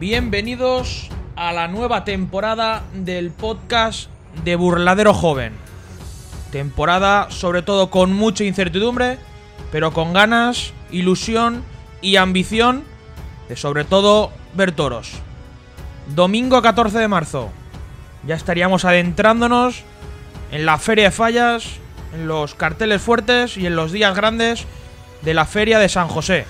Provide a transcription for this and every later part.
Bienvenidos a la nueva temporada del podcast de Burladero Joven. Temporada sobre todo con mucha incertidumbre, pero con ganas, ilusión y ambición de sobre todo ver toros. Domingo 14 de marzo. Ya estaríamos adentrándonos en la Feria de Fallas, en los carteles fuertes y en los días grandes de la Feria de San José.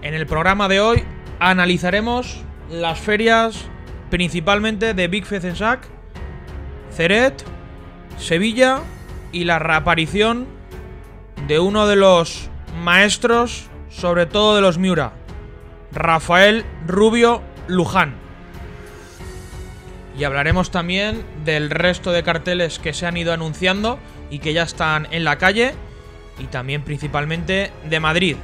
En el programa de hoy analizaremos las ferias principalmente de Big Fezensac, Ceret, Sevilla y la reaparición de uno de los maestros, sobre todo de los Miura, Rafael Rubio Luján. Y hablaremos también del resto de carteles que se han ido anunciando y que ya están en la calle. Y también principalmente de Madrid,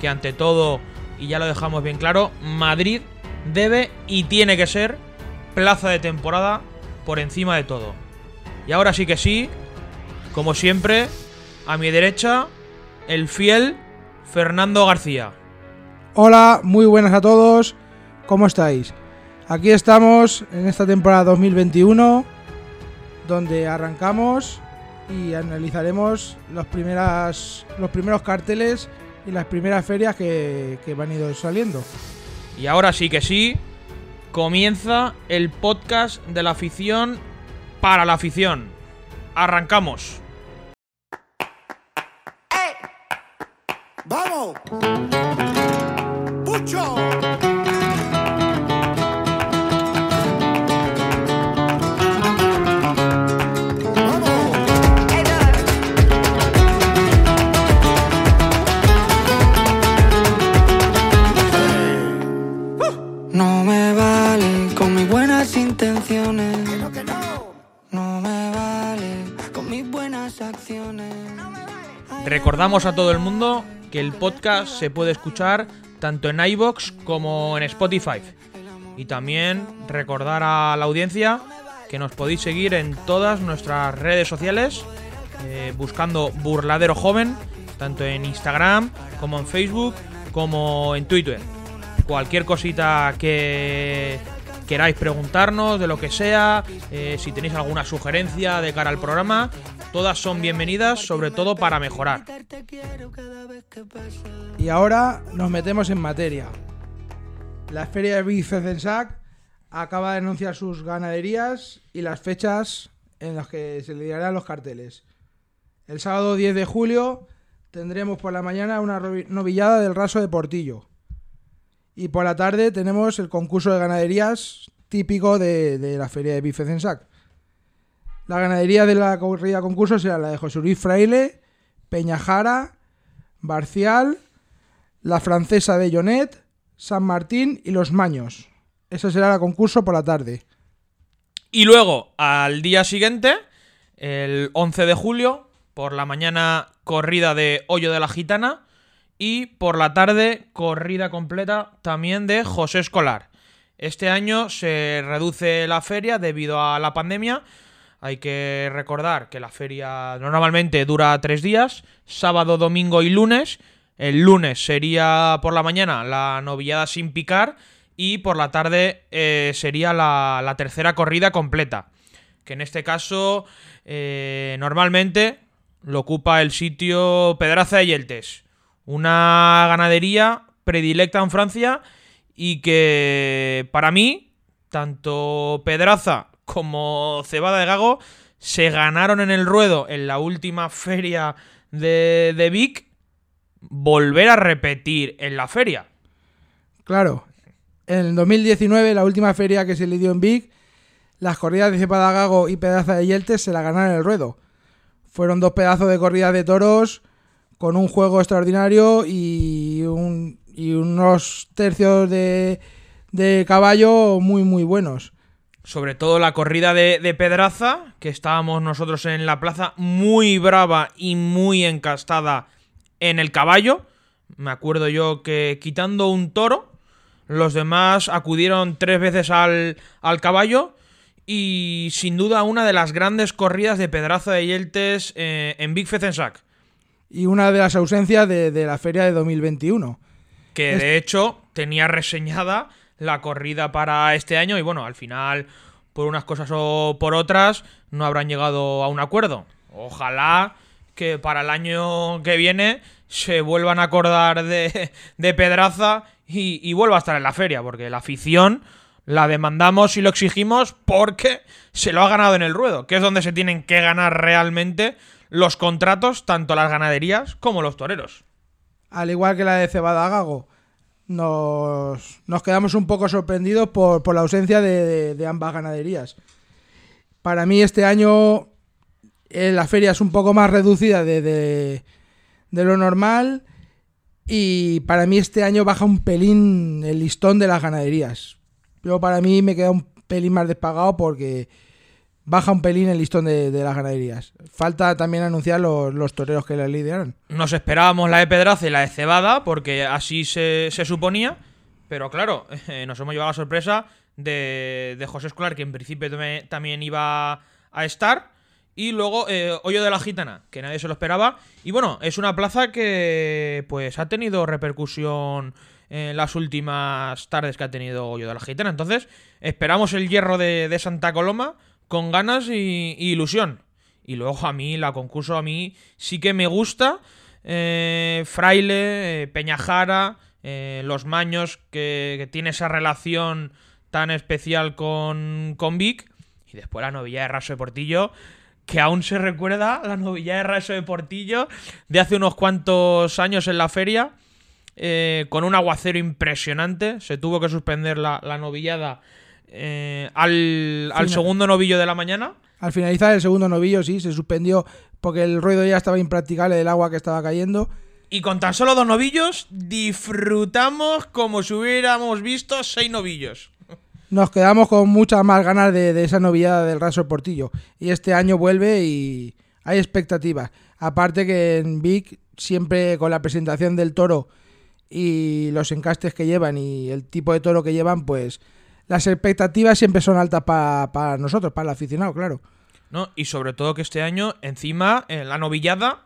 que ante todo, y ya lo dejamos bien claro, Madrid debe y tiene que ser plaza de temporada por encima de todo. Y ahora sí que sí, como siempre, a mi derecha, el fiel Fernando García. Hola, muy buenas a todos. ¿Cómo estáis? Aquí estamos en esta temporada 2021, donde arrancamos y analizaremos los, primeras, los primeros carteles y las primeras ferias que, que van ido saliendo. Y ahora sí que sí, comienza el podcast de la afición para la afición. Arrancamos. ¡Vamos! ¡Pucho! Recordamos a todo el mundo que el podcast se puede escuchar tanto en iBox como en Spotify. Y también recordar a la audiencia que nos podéis seguir en todas nuestras redes sociales eh, buscando Burladero Joven, tanto en Instagram como en Facebook como en Twitter. Cualquier cosita que queráis preguntarnos, de lo que sea, eh, si tenéis alguna sugerencia de cara al programa, todas son bienvenidas, sobre todo para mejorar. Y ahora nos metemos en materia. La feria de Big Fezensac acaba de anunciar sus ganaderías y las fechas en las que se le darán los carteles. El sábado 10 de julio tendremos por la mañana una novillada del raso de Portillo. Y por la tarde tenemos el concurso de ganaderías típico de, de la feria de Big Fezensac. La ganadería de la corrida concurso será la de José Luis Fraile, Peñajara, Barcial, la francesa de Jonet, San Martín y Los Maños. Esa será la concurso por la tarde. Y luego, al día siguiente, el 11 de julio, por la mañana corrida de Hoyo de la Gitana y por la tarde corrida completa también de José Escolar. Este año se reduce la feria debido a la pandemia. Hay que recordar que la feria normalmente dura tres días, sábado, domingo y lunes. El lunes sería por la mañana la novillada sin picar y por la tarde eh, sería la, tercera corrida completa. Que en este caso eh, normalmente lo ocupa el sitio Pedraza de Yeltes. Una ganadería predilecta en Francia y que para mí, tanto Pedraza como Cebada de Gago se ganaron en el ruedo en la última feria de, de Vic volver a repetir en la feria. Claro, en el 2019, la última feria que se le dio en Vic, las corridas de Cepadagago y Pedaza de Yeltes se la ganaron en el ruedo. Fueron dos pedazos de corridas de toros con un juego extraordinario y, un- y unos tercios de, de caballo muy, muy buenos. Sobre todo la corrida de, de Pedraza, que estábamos nosotros en la plaza muy brava y muy encastada en el caballo. Me acuerdo yo que quitando un toro, los demás acudieron tres veces al, al caballo. Y sin duda una de las grandes corridas de Pedraza de Yeltes eh, en Big Fezensac. y una de las ausencias de, de la feria de 2021. que de hecho tenía reseñada la corrida para este año y bueno, al final, por unas cosas o por otras, no habrán llegado a un acuerdo. Ojalá que para el año que viene se vuelvan a acordar de, de Pedraza y, y vuelva a estar en la feria, porque la afición la demandamos y lo exigimos porque se lo ha ganado en el ruedo, que es donde se tienen que ganar realmente los contratos, tanto las ganaderías como los toreros. Al igual que la de Cebada Gago, nos, nos quedamos un poco sorprendidos por, por la ausencia de, de- ambas ganaderías. Para mí este año eh, la feria es un poco más reducida de, de- lo normal y para mí este año baja un pelín el listón de las ganaderías. Yo para mí me queda un pelín más despagado porque baja un pelín el listón de, de las ganaderías. Falta también anunciar los, los toreros que las lideran. Nos esperábamos la de Pedraza y la de Cebada, porque así se, se suponía. Pero claro, eh, nos hemos llevado la sorpresa de, de José Escolar, que en principio también iba a estar. Y luego eh, Hoyo de la Gitana, que nadie se lo esperaba. Y bueno, es una plaza que pues ha tenido repercusión en las últimas tardes que ha tenido Hoyo de la Gitana. Entonces, esperamos el hierro de, de Santa Coloma con ganas y, y ilusión. Y luego a mí, la concurso a mí sí que me gusta. Eh, Fraile, eh, Peñajara, eh, Los Maños, que, que tiene esa relación tan especial con, con Vic. Y después la novilla de Raso de Portillo, que aún se recuerda la novilla de Raso de Portillo de hace unos cuantos años en la feria. eh, con un aguacero impresionante. Se tuvo que suspender la, la novillada eh, al, al segundo novillo de la mañana. Al finalizar el segundo novillo, sí, se suspendió porque el ruido ya estaba impracticable del agua que estaba cayendo. Y con tan solo dos novillos, disfrutamos como si hubiéramos visto seis novillos. Nos quedamos con muchas más ganas de, de esa novillada del Raso Portillo. Y este año vuelve y hay expectativas. Aparte que en Vic, siempre con la presentación del toro y los encastes que llevan y el tipo de toro que llevan, pues las expectativas siempre son altas pa- para nosotros, para el aficionado, claro. ¿no? Y sobre todo que este año, encima, en la novillada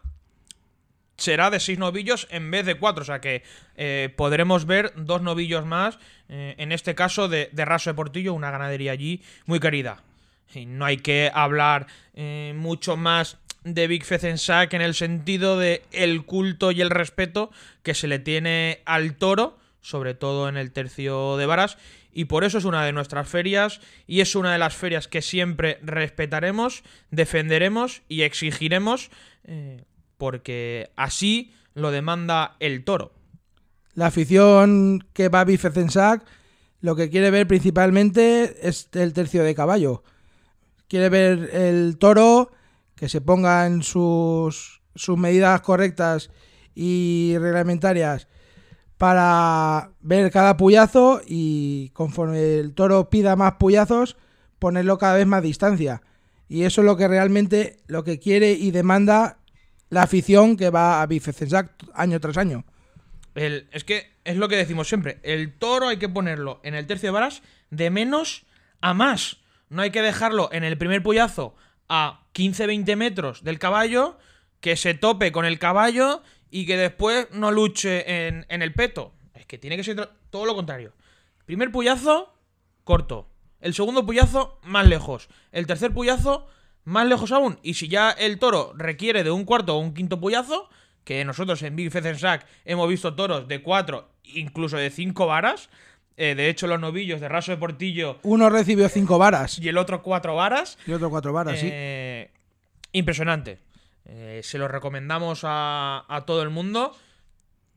será de seis novillos en vez de cuatro. O sea que eh, podremos ver dos novillos más, eh, en este caso de, Raso de Portillo, una ganadería allí muy querida. Y no hay que hablar eh, mucho más de Big Fezensac en el sentido de el culto y el respeto que se le tiene al toro, sobre todo en el tercio de varas, y por eso es una de nuestras ferias y es una de las ferias que siempre respetaremos, defenderemos y exigiremos, eh, porque así lo demanda el toro. La afición que va a Bifecensac lo que quiere ver principalmente es el tercio de caballo. Quiere ver el toro que se ponga en sus, sus medidas correctas y reglamentarias para ver cada puyazo y conforme el toro pida más puyazos, ponerlo cada vez más distancia. Y eso es lo que realmente lo que quiere y demanda la afición que va a Bifecensac año tras año. El- es que es lo que decimos siempre. El toro hay que ponerlo en el tercio de varas de menos a más. No hay que dejarlo en el primer puyazo a 15-20 metros del caballo, que se tope con el caballo y que después no luche en, en el peto. Es que tiene que ser to- todo lo contrario. Primer puyazo, corto. El segundo puyazo, más lejos. El tercer puyazo, más lejos aún. Y si ya el toro requiere de un cuarto o un quinto puyazo, que nosotros en Big Feather Sack hemos visto toros de cuatro, incluso de cinco varas. eh, de hecho, los novillos de raso de portillo Uno recibió cinco varas y el otro cuatro varas. y otro cuatro varas, sí. Eh, Impresionante. Eh, se lo recomendamos a, todo el mundo.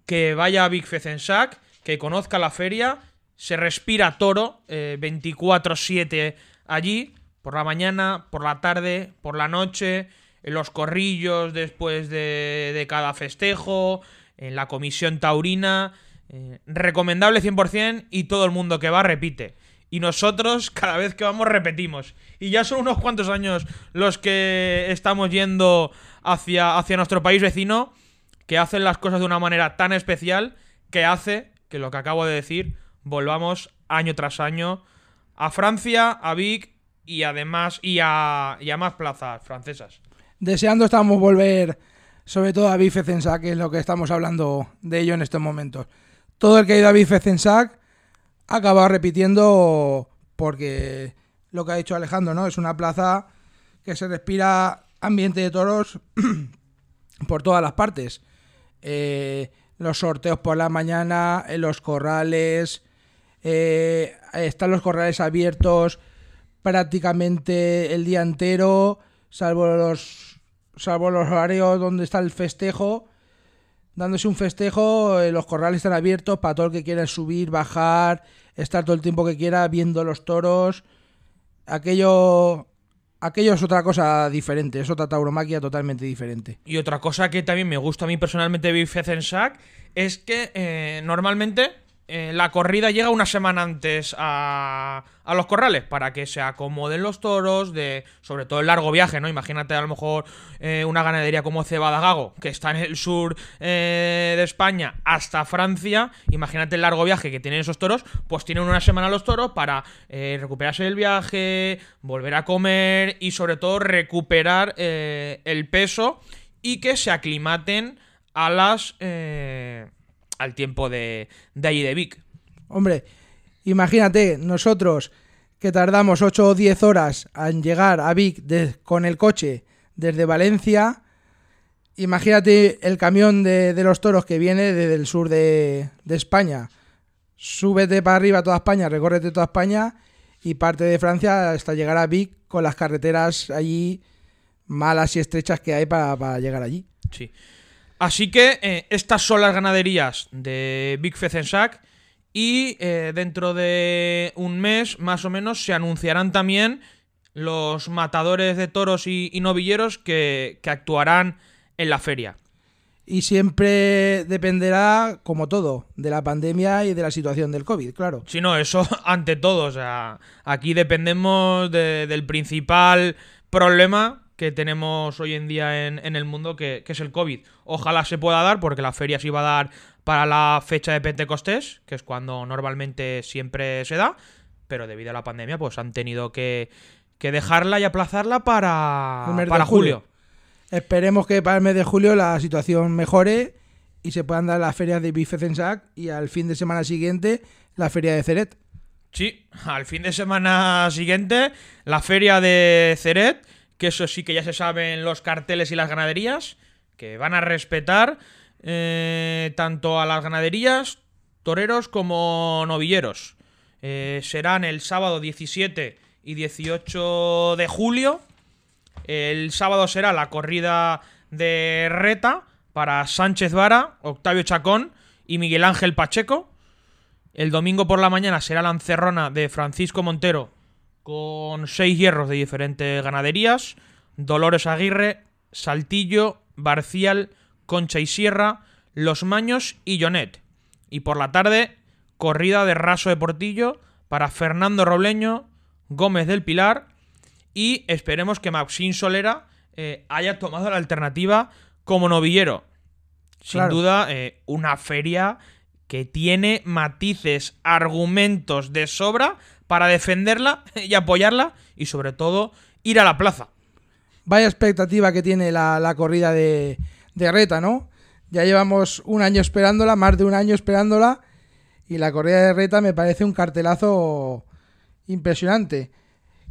Que vaya a Big Fezensac, que conozca la feria. Se respira toro eh, 24-7 allí, por la mañana, por la tarde, por la noche, en los corrillos después de, de cada festejo, en la comisión taurina. Eh, recomendable 100% y todo el mundo que va repite. Y nosotros cada vez que vamos repetimos. Y ya son unos cuantos años los que estamos yendo hacia, hacia nuestro país vecino que hacen las cosas de una manera tan especial que hace que lo que acabo de decir volvamos año tras año a Francia, a Vic y además y a, y a más plazas francesas. Deseando estamos volver, sobre todo a Bifecensac, que es lo que estamos hablando de ello en estos momentos. todo el que ha ido a Bifecensac ha acabado repitiendo porque lo que ha dicho Alejandro, ¿no? Es una plaza que se respira ambiente de toros por todas las partes. Eh, los sorteos por la mañana, en los corrales, eh, están los corrales abiertos prácticamente el día entero, salvo los, salvo los horarios donde está el festejo. Dándose un festejo, eh, los corrales están abiertos para todo el que quiera subir, bajar, estar todo el tiempo que quiera viendo los toros. Aquello Aquello es otra cosa diferente, es otra tauromaquia totalmente diferente. Y otra cosa que también me gusta a mí personalmente de Bifecensac es que eh, normalmente eh, la corrida llega una semana antes a, a, los corrales para que se acomoden los toros, sobre todo el largo viaje, ¿no? Imagínate a lo mejor eh, una ganadería como Cebada Gago, que está en el sur eh, de España hasta Francia. Imagínate el largo viaje que tienen esos toros, pues tienen una semana los toros para recuperarse del viaje, volver a comer y sobre todo recuperar el peso y que se aclimaten a las al tiempo de, de allí de Vic. Hombre, imagínate, nosotros que tardamos 8 o 10 horas en llegar a Vic de, con el coche desde Valencia, imagínate el camión de, de los toros que viene desde el sur de, de, España. Súbete para arriba toda España, recórrete toda España y parte de Francia hasta llegar a Vic con las carreteras allí malas y estrechas que hay para, para llegar allí. Sí. Así que eh, estas son las ganaderías de Big Fezensac y eh, dentro de un mes más o menos se anunciarán también los matadores de toros y, y novilleros que, que, actuarán en la feria. Y siempre dependerá, como todo, de la pandemia y de la situación del COVID, claro. Sí, no, eso ante todo. O sea, aquí dependemos de, del principal problema que tenemos hoy en día en, en el mundo, que, que, es el COVID. Ojalá se pueda dar, porque la feria se iba a dar para la fecha de Pentecostés, que es cuando normalmente siempre se da, pero debido a la pandemia, pues han tenido que, que dejarla y aplazarla para, para julio. julio. Esperemos que para el mes de julio la situación mejore y se puedan dar las ferias de Bifecensac y al fin de semana siguiente la feria de Ceret. Sí, al fin de semana siguiente la feria de Ceret que eso sí que ya se saben los carteles y las ganaderías, que van a respetar eh, tanto a las ganaderías, toreros como novilleros. Eh, serán el sábado 17 y 18 de julio. El sábado será la corrida de reta para Sánchez Vara, Octavio Chacón y Miguel Ángel Pacheco. El domingo por la mañana será la encerrona de Francisco Montero con seis hierros de diferentes ganaderías, Dolores Aguirre, Saltillo, Barcial, Concha y Sierra, Los Maños y Jonet. Y por la tarde, corrida de raso de Portillo para Fernando Robleño, Gómez del Pilar y esperemos que Maxín Solera eh, haya tomado la alternativa como novillero. Sin claro. duda, eh, una feria que tiene matices, argumentos de sobra para defenderla y apoyarla y sobre todo ir a la plaza. Vaya expectativa que tiene la, la corrida de, de, Reta, ¿no? Ya llevamos un año esperándola, más de un año esperándola y la corrida de Reta me parece un cartelazo impresionante.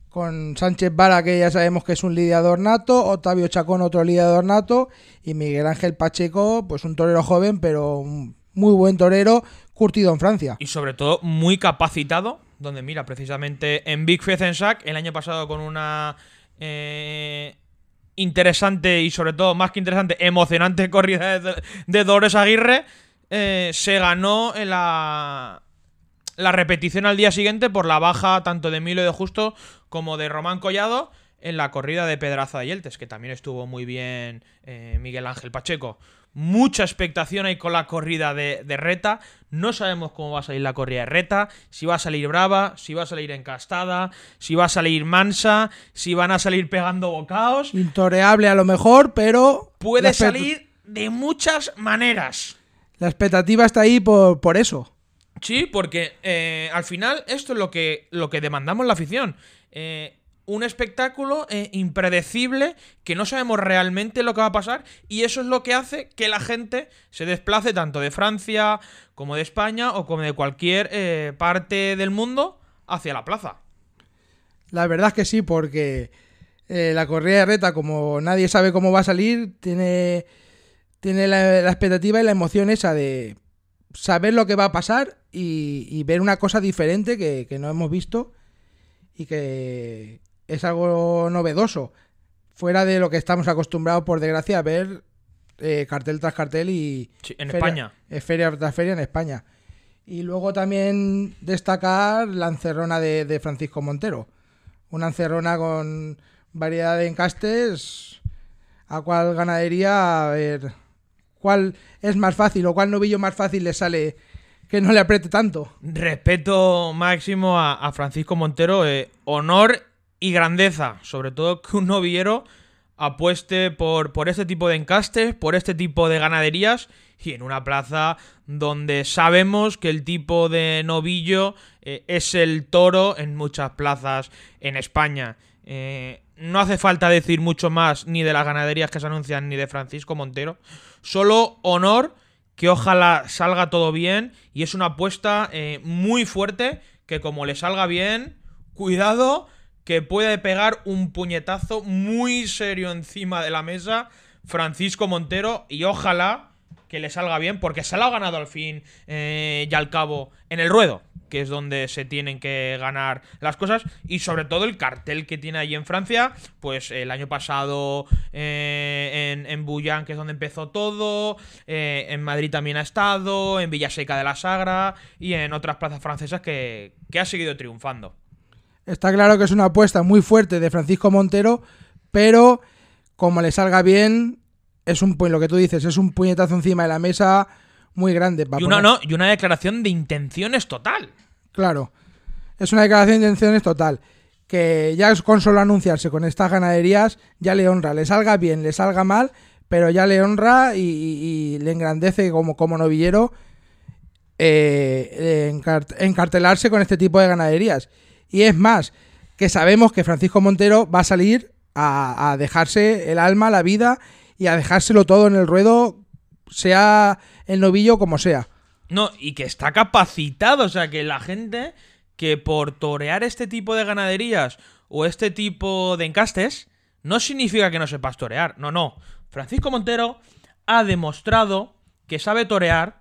Con Sánchez Vara, que ya sabemos que es un lidiador nato, Octavio Chacón, otro lidiador nato, y Miguel Ángel Pacheco, pues un torero joven, pero un muy buen torero, curtido en Francia. Y sobre todo muy capacitado donde mira, precisamente en Big Fezensac, el año pasado con una eh, interesante y sobre todo, más que interesante, emocionante corrida de, de Dolores Aguirre, eh, se ganó en la, la repetición al día siguiente por la baja tanto de Emilio de Justo como de Román Collado en la corrida de Pedraza de Yeltes, que también estuvo muy bien eh, Miguel Ángel Pacheco. Mucha expectación hay con la corrida de, de, Reta. No sabemos cómo va a salir la corrida de Reta. Si va a salir brava, si va a salir encastada, si va a salir mansa, si van a salir pegando bocaos. Intoreable a lo mejor, pero. Puede salir de muchas maneras. La expectativa está ahí por, por eso. Sí, porque eh, al final esto es lo que, lo que demandamos la afición. Eh, un espectáculo eh, impredecible que no sabemos realmente lo que va a pasar y eso es lo que hace que la gente se desplace tanto de Francia como de España o como de cualquier eh, parte del mundo hacia la plaza. La verdad es que sí, porque eh, la corrida de reta, como nadie sabe cómo va a salir, tiene, tiene la, expectativa y la emoción esa de saber lo que va a pasar y, ver una cosa diferente que no hemos visto y que es algo novedoso, fuera de lo que estamos acostumbrados, por desgracia, a ver eh, cartel tras cartel y... Sí, en feria- España. eh, feria tras feria en España. Y luego también destacar la encerrona de, de Francisco Montero. Una encerrona con variedad de encastes. ¿A cuál ganadería? A ver. ¿Cuál es más fácil o cuál novillo más fácil le sale que no le apriete tanto? Respeto máximo a, a Francisco Montero, eh, honor y grandeza, sobre todo que un novillero apueste por, por este tipo de encastes, por este tipo de ganaderías y en una plaza donde sabemos que el tipo de novillo eh, es el toro en muchas plazas en España. Eh, no hace falta decir mucho más ni de las ganaderías que se anuncian ni de Francisco Montero. Solo honor que ojalá salga todo bien y es una apuesta eh, muy fuerte que como le salga bien, cuidado que puede pegar un puñetazo muy serio encima de la mesa Francisco Montero y ojalá que le salga bien porque se lo ha ganado al fin eh, y al cabo en el ruedo que es donde se tienen que ganar las cosas y sobre todo el cartel que tiene allí en Francia pues el año pasado eh, en, en Bouillán que es donde empezó todo eh, en Madrid también ha estado en Villaseca de la Sagra y en otras plazas francesas que, que ha seguido triunfando Está claro que es una apuesta muy fuerte de Francisco Montero, pero como le salga bien, es un lo que tú dices, es un puñetazo encima de la mesa muy grande. para y una, poner- no, y una declaración de intenciones total Claro. Es una declaración de intenciones total. Que ya con solo anunciarse con estas ganaderías ya le honra. Le salga bien, le salga mal, pero ya le honra y, y- y le engrandece como, como novillero eh, encart- encartelarse con este tipo de ganaderías. Y es más, que sabemos que Francisco Montero va a salir a, dejarse el alma, la vida y a dejárselo todo en el ruedo, sea el novillo como sea. No, y que está capacitado, o sea, que la gente que por torear este tipo de ganaderías o este tipo de encastes, no significa que no sepas torear, no, no. Francisco Montero ha demostrado que sabe torear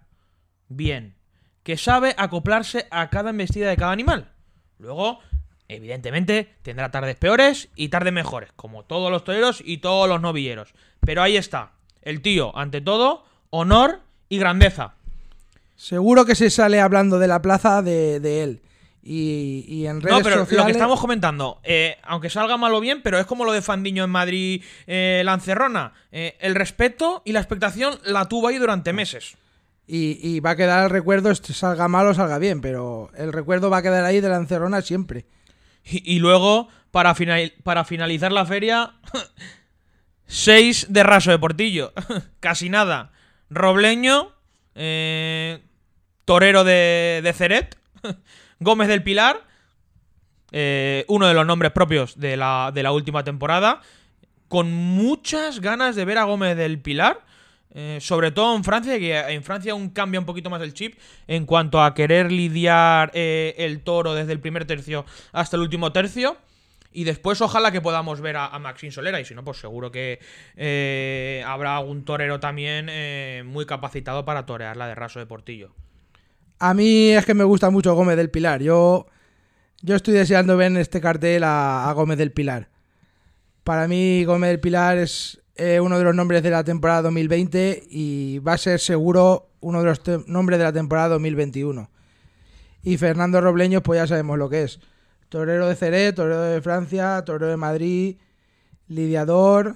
bien, que sabe acoplarse a cada embestida de cada animal. Luego, evidentemente, tendrá tardes peores y tardes mejores, como todos los toreros y todos los novilleros. Pero ahí está, el tío, ante todo, honor y grandeza. Seguro que se sale hablando de la plaza de, de él. Y, y en redes No, pero sociales. lo que estamos comentando, eh, aunque salga mal o bien, pero es como lo de Fandiño en Madrid, eh, Lancerrona. Eh, el respeto y la expectación la tuvo ahí durante meses. Y, va a quedar el recuerdo, este, salga mal o salga bien, pero el recuerdo va a quedar ahí de la encerrona siempre. Y, y luego, para, final- para finalizar la feria, 6 de raso de Portillo. Casi nada. Robleño, eh, Torero de, de Ceret, Gómez del Pilar, eh, uno de los nombres propios de la, de la última temporada, con muchas ganas de ver a Gómez del Pilar. Eh, sobre todo en Francia, que en Francia aún cambia un poquito más el chip en cuanto a querer lidiar eh, el toro desde el primer tercio hasta el último tercio. Y después ojalá que podamos ver a, a Solera. Y si no, pues seguro que eh, habrá algún torero también muy capacitado para torear la de raso de Portillo. A mí es que me gusta mucho Gómez del Pilar. Yo, yo estoy deseando ver en este cartel a Gómez del Pilar. Para mí, Gómez del Pilar es eh, uno de los nombres de la temporada 2020 y va a ser seguro uno de los nombres de la temporada 2021. Y Fernando Robleño, pues ya sabemos lo que es. Torero de Ceret, torero de Francia, torero de Madrid, lidiador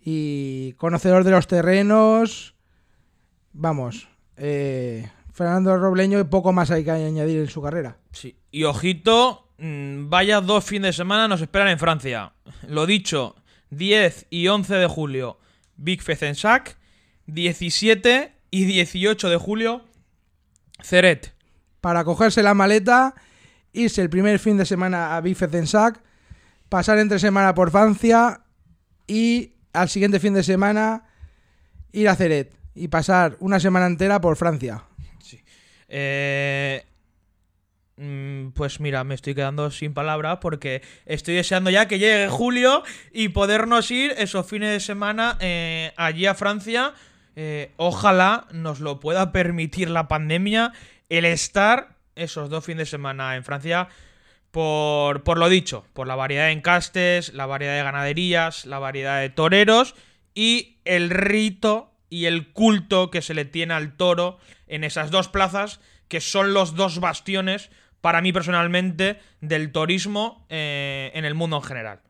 y conocedor de los terrenos. Vamos, eh, Fernando Robleño, poco más hay que añadir en su carrera. Sí. Y ojito, mm, vaya dos fines de semana nos esperan en Francia. Lo dicho, 10 y 11 de julio, Big Fezensac. 17 y 18 de julio, Ceret. Para cogerse la maleta, irse el primer fin de semana a Bifezensac, pasar entre semana por Francia y al siguiente fin de semana ir a Ceret y pasar una semana entera por Francia. Eh, mm, pues mira, me estoy quedando sin palabras porque estoy deseando ya que llegue julio y podernos ir esos fines de semana eh, allí a Francia. Eh, ojalá nos lo pueda permitir la pandemia el estar esos dos fines de semana en Francia por, por lo dicho, por la variedad de encastes, la variedad de ganaderías, la variedad de toreros y el rito y el culto que se le tiene al toro en esas dos plazas que son los dos bastiones para mí personalmente del torismo eh, en el mundo en general.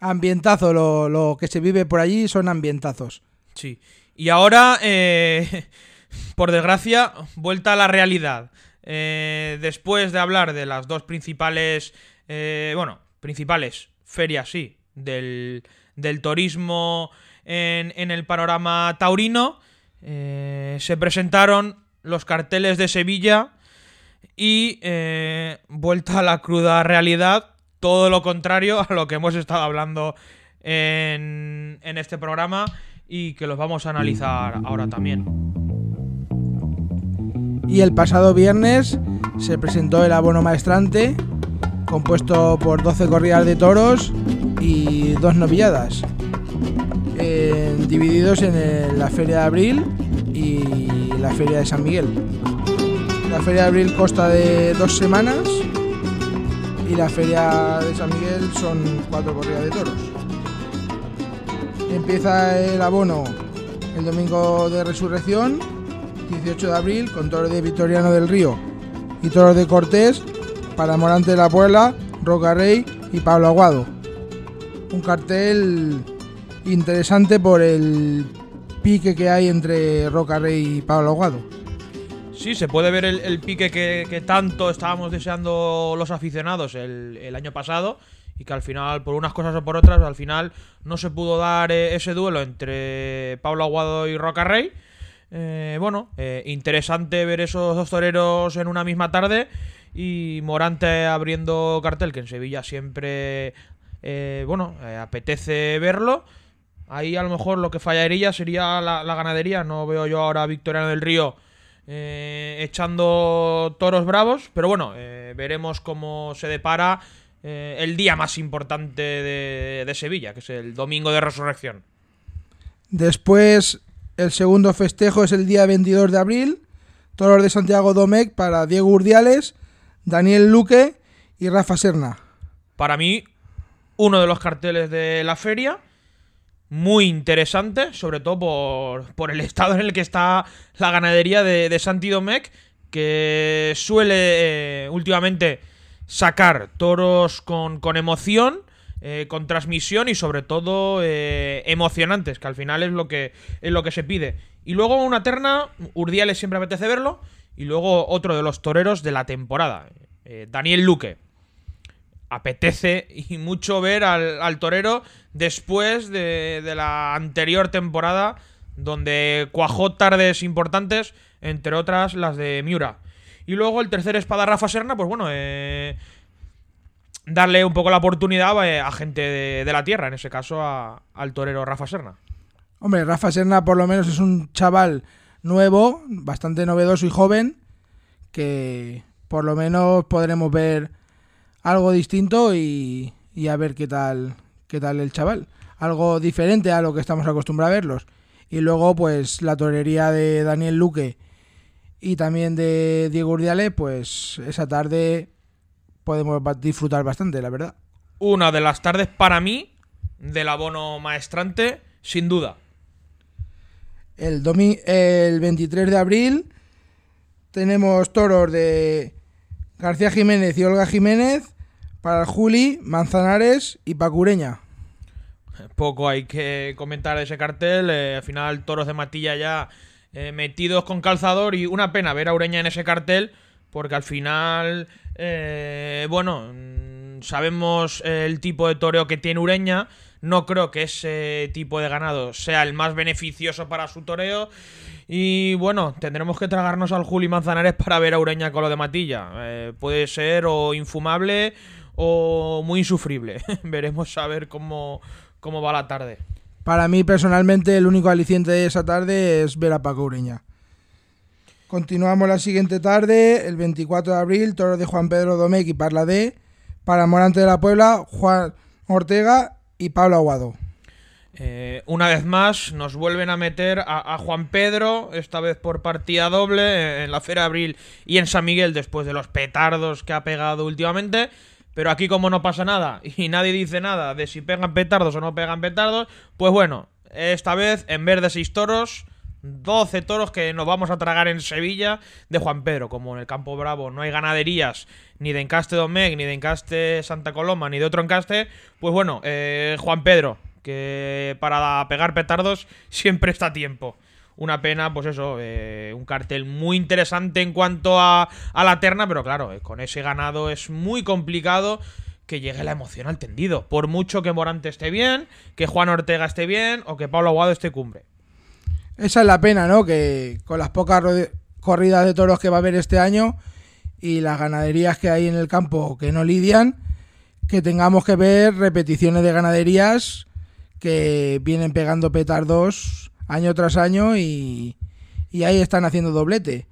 Ambientazo, lo, lo que se vive por allí son ambientazos. Sí. Y ahora, eh, por desgracia, vuelta a la realidad. Eh, después de hablar de las dos principales, bueno, principales ferias, sí, del, del turismo en, en el panorama taurino, se presentaron los carteles de Sevilla y eh, vuelta a la cruda realidad, todo lo contrario a lo que hemos estado hablando en, este programa y que los vamos a analizar ahora también. Y el pasado viernes se presentó el abono maestrante, compuesto por 12 corridas de toros y dos novilladas, eh, divididos en la Feria de Abril y la Feria de San Miguel. La Feria de Abril consta de dos semanas y la Feria de San Miguel son cuatro corridas de toros. Empieza el abono el domingo de resurrección 18 de abril con toros de Victoriano del Río y toros de Cortés para Morante de la Puebla, Roca Rey y Pablo Aguado. Un cartel interesante por el pique que hay entre Roca Rey y Pablo Aguado. Sí, se puede ver el, pique que, tanto estábamos deseando los aficionados el, año pasado y que al final, por unas cosas o por otras, al final no se pudo dar eh, ese duelo entre Pablo Aguado y Roca Rey. Eh, bueno, eh, interesante ver esos dos toreros en una misma tarde y Morante abriendo cartel, que en Sevilla siempre, eh, bueno, apetece verlo. Ahí a lo mejor lo que fallaría sería la, ganadería. No veo yo ahora Victoriano del Río eh, echando toros bravos. Pero bueno, eh, veremos cómo se depara eh, el día más importante de, de Sevilla, que es el domingo de resurrección. Después, el segundo festejo es el día 22 de abril. Toros de Santiago Domecq para Diego Urdiales, Daniel Luque y Rafa Serna. Para mí, uno de los carteles de la feria. Muy interesante, sobre todo por, por el estado en el que está la ganadería de, de Santi Domecq, que suele eh, últimamente sacar toros con, con emoción, eh, con transmisión y sobre todo eh, emocionantes, que al final es lo que, es lo que se pide. Y luego una terna, Urdiales siempre apetece verlo, y luego otro de los toreros de la temporada, Daniel Luque apetece y mucho ver al, al torero después de, de la anterior temporada donde cuajó tardes importantes, entre otras las de Miura. Y luego el tercer espada Rafa Serna, pues bueno, eh, darle un poco la oportunidad eh, a gente de, la tierra, en ese caso a- al torero Rafa Serna. Hombre, Rafa Serna por lo menos es un chaval nuevo, bastante novedoso y joven, que por lo menos podremos ver algo distinto y, y a ver qué tal, qué tal el chaval. Algo diferente a lo que estamos acostumbrados a verlos. Y luego, pues, la torería de Daniel Luque y también de Diego Urdiale, pues esa tarde podemos disfrutar bastante, la verdad. Una de las tardes para mí del abono maestrante, sin duda. El, domi- el 23 de abril tenemos toros de García Jiménez y Olga Jiménez para el Juli, Manzanares y Pacureña. Poco hay que comentar de ese cartel. eh, al final, toros de Matilla ya eh, metidos con calzador. Y una pena ver a Ureña en ese cartel. Porque al final, eh, bueno, mm, sabemos el tipo de toreo que tiene Ureña. No creo que ese tipo de ganado sea el más beneficioso para su toreo. Y bueno, tendremos que tragarnos al Juli Manzanares para ver a Ureña con lo de Matilla. Puede ser o infumable o muy insufrible. Veremos a ver cómo, cómo va la tarde. Para mí, personalmente, el único aliciente de esa tarde es ver a Paco Ureña. Continuamos la siguiente tarde, el 24 de abril, toro de Juan Pedro Domecq y Parla D. Para Morante de la Puebla, Juan Ortega y Pablo Aguado. Eh, una vez más nos vuelven a meter a, a, Juan Pedro, esta vez por partida doble, en la Feria de Abril y en San Miguel, después de los petardos que ha pegado últimamente. Pero aquí como no pasa nada y nadie dice nada de si pegan petardos o no pegan petardos, pues bueno, esta vez en vez de seis toros, 12 toros que nos vamos a tragar en Sevilla de Juan Pedro. Como en el Campo Bravo no hay ganaderías ni de Encaste Domecq, ni de Encaste Santa Coloma, ni de otro Encaste, pues bueno, eh, Juan Pedro, que para pegar petardos siempre está a tiempo. Una pena, pues eso, eh, un cartel muy interesante en cuanto a, a la terna, pero claro, eh, con ese ganado es muy complicado que llegue la emoción al tendido. Por mucho que Morante esté bien, que Juan Ortega esté bien o que Pablo Aguado esté cumbre. Esa es la pena, ¿no? Que con las pocas corridas de toros que va a haber este año y las ganaderías que hay en el campo que no lidian, que tengamos que ver repeticiones de ganaderías que vienen pegando petardos año tras año y, y ahí están haciendo doblete.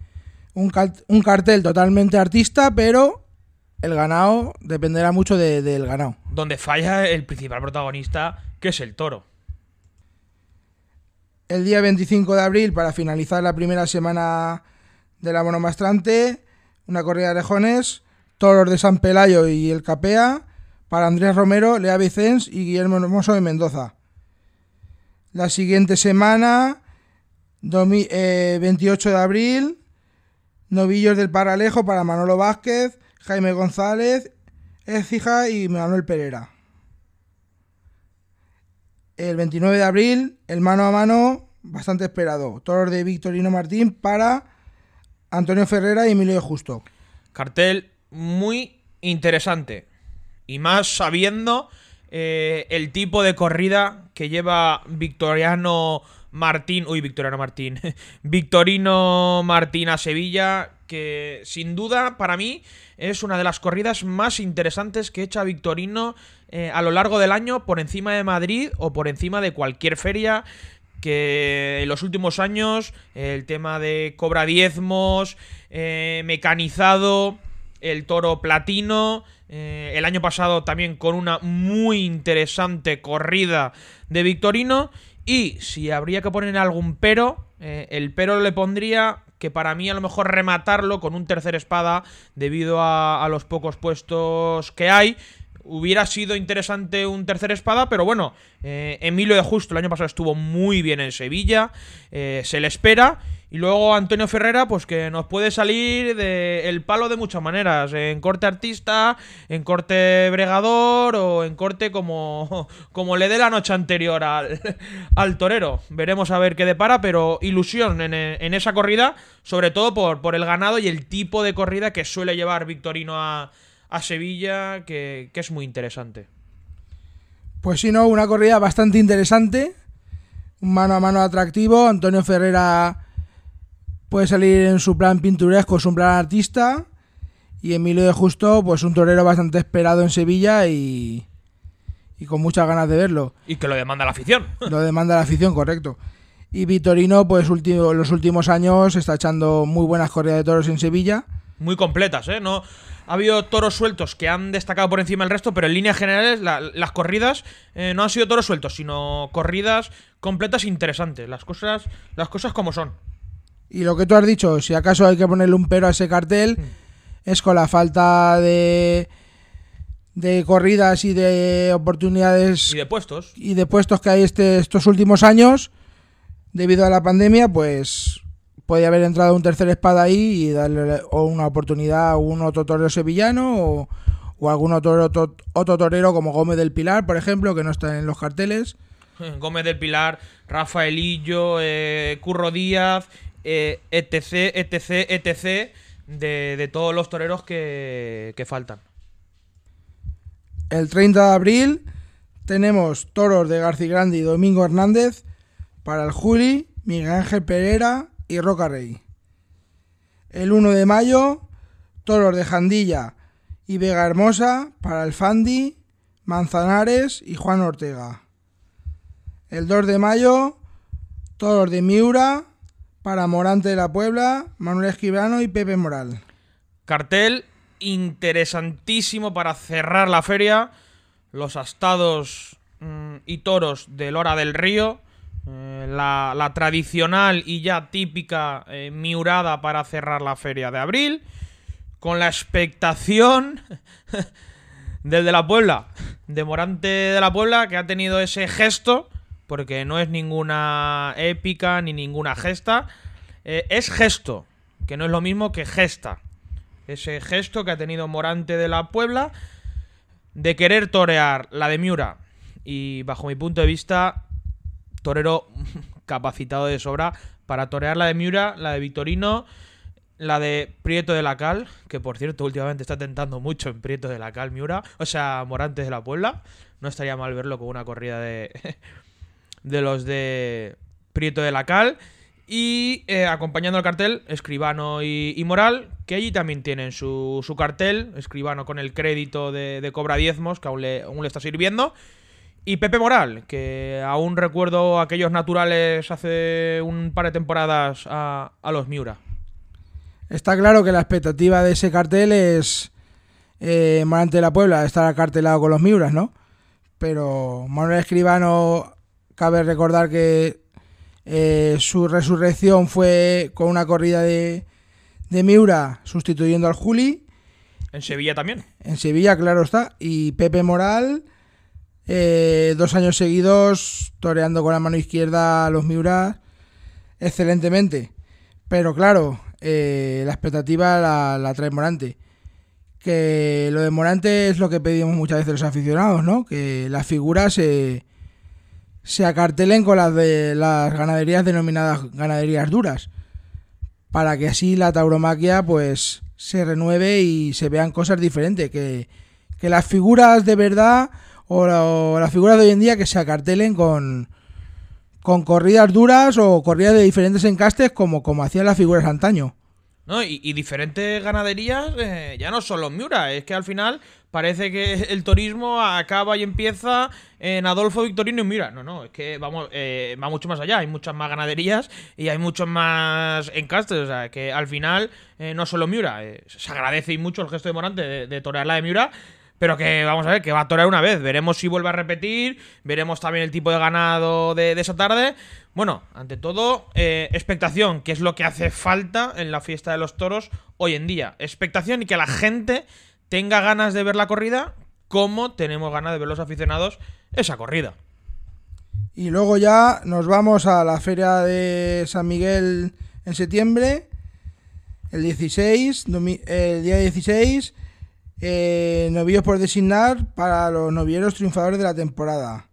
Un, un, cartel totalmente artista, pero el ganado dependerá mucho de, del ganado. Donde falla el principal protagonista, que es el toro el día 25 de abril para finalizar la primera semana de la monomastrante, una corrida de rejones, toros de San Pelayo y el Capea, para Andrés Romero, Lea Vicens y Guillermo Hermoso de Mendoza. La siguiente semana, 28 de abril, novillos del Paralejo para Manolo Vázquez, Jaime González, Écija y Manuel Pereira el 29 de abril, el mano a mano bastante esperado. Toros de Victorino Martín para Antonio Ferrera y Emilio Justo. Cartel muy interesante. Y más sabiendo eh, el tipo de corrida que lleva Victoriano Martín. Uy, Victoriano Martín. Victorino Martín a Sevilla. Que sin duda, para mí, es una de las corridas más interesantes que echa Victorino eh, a lo largo del año por encima de Madrid o por encima de cualquier feria que en los últimos años el tema de cobra diezmos, eh, mecanizado, el toro platino, eh, el año pasado también con una muy interesante corrida de Victorino y si habría que poner algún pero, el pero le pondría que para mí a lo mejor rematarlo con un tercer espada debido a, los pocos puestos que hay Hubiera sido interesante un tercer espada, pero bueno, eh, Emilio de Justo el año pasado estuvo muy bien en Sevilla, eh, se le espera. Y luego Antonio Ferrera, pues que nos puede salir del el palo de muchas maneras. En corte artista, en corte bregador o en corte como, como le dé la noche anterior al, al torero. Veremos a ver qué depara, pero ilusión en, en esa corrida, sobre todo por, por el ganado y el tipo de corrida que suele llevar Victorino a a Sevilla que, que es muy interesante. Pues sí, no, una corrida bastante interesante, mano a mano atractivo. Antonio Ferrera puede salir en su plan pinturesco, es un plan artista. Y Emilio de Justo, pues un torero bastante esperado en Sevilla y, y con muchas ganas de verlo. Y que lo demanda la afición. Lo demanda la afición, correcto. Y Vitorino, pues último, los últimos años está echando muy buenas corridas de toros en Sevilla. Muy completas, ¿eh? No, ha habido toros sueltos que han destacado por encima del resto, pero en líneas generales las corridas eh, no han sido toros sueltos, sino corridas completas interesantes. Las cosas, las cosas como son. Y lo que tú has dicho, si acaso hay que ponerle un pero a ese cartel, mm. es con la falta de de corridas y de oportunidades y de puestos y de puestos que hay este, estos últimos años debido a la pandemia, pues podía haber entrado un tercer espada ahí y darle o una oportunidad a un otro torero sevillano o, o algún otro, otro, otro, torero como Gómez del Pilar, por ejemplo, que no está en los carteles. Gómez del Pilar, Rafaelillo, eh, Curro Díaz, eh, etc, etc, etc, de, de todos los toreros que, que faltan. El 30 de abril tenemos toros de García Grande y Domingo Hernández para el Juli, Miguel Ángel Pereira, y Roca Rey. El 1 de mayo, toros de Jandilla y Vega Hermosa para el Fandi, Manzanares y Juan Ortega. El 2 de mayo, toros de Miura para Morante de la Puebla, Manuel Escribano y Pepe Moral. Cartel interesantísimo para cerrar la feria. Los astados mm, y toros de Lora del Río. eh, la, la tradicional y ya típica eh, miurada para cerrar la feria de abril. Con la expectación del de la Puebla, de Morante de la Puebla, que ha tenido ese gesto, porque no es ninguna épica ni ninguna gesta. eh, es gesto, que no es lo mismo que gesta ese gesto que ha tenido Morante de la Puebla de querer torear la de Miura. Y bajo mi punto de vista, torero capacitado de sobra para torear la de Miura, la de Victorino, la de Prieto de la Cal, que por cierto últimamente está tentando mucho en Prieto de la Cal Miura, o sea, Morante de la Puebla. No estaría mal verlo con una corrida de, de los de Prieto de la Cal. Y eh, acompañando al cartel, Escribano y, Moral, que allí también tienen su, su cartel. Escribano con el crédito de, de cobra diezmos, que aún le, aún le está sirviendo. Y Pepe Moral, que aún recuerdo aquellos naturales hace un par de temporadas a, a los Miura. Está claro que la expectativa de ese cartel es eh, Morante de la Puebla estar acartelado con los Miuras, ¿no? Pero Manuel Escribano, cabe recordar que eh, su resurrección fue con una corrida de, de Miura sustituyendo al Juli. En Sevilla también. En Sevilla, claro está. Y Pepe Moral, eh, dos años seguidos toreando con la mano izquierda a los Miuras excelentemente. Pero claro, eh, la expectativa la, la trae Morante. Que lo de Morante es lo que pedimos muchas veces los aficionados, ¿no? Que las figuras se, se acartelen con las de las ganaderías denominadas ganaderías duras. Para que así la tauromaquia pues se renueve y se vean cosas diferentes. Que, que las figuras de verdad o, la- o las figuras de hoy en día que se acartelen con, con corridas duras o corridas de diferentes encastes como, como hacían las figuras antaño. ¿No? Y, diferentes ganaderías eh, ya no son los Miura, es que al final parece que el turismo acaba y empieza en Adolfo Victorino y Miura. No, no, es que vamos, eh, va mucho más allá, hay muchas más ganaderías y hay muchos más encastes, o sea, que al final eh, no solo Miura, eh, se agradece y mucho el gesto de Morante de, de de Miura. Pero que vamos a ver, que va a torear una vez. Veremos si vuelve a repetir. Veremos también el tipo de ganado de, esa tarde. Bueno, ante todo, eh, expectación, que es lo que hace falta en la fiesta de los toros hoy en día. Expectación y que la gente tenga ganas de ver la corrida, como tenemos ganas de ver los aficionados esa corrida. Y luego ya nos vamos a la feria de San Miguel en septiembre, el 16, domi- el día 16, eh, novillos por designar para los novilleros triunfadores de la temporada.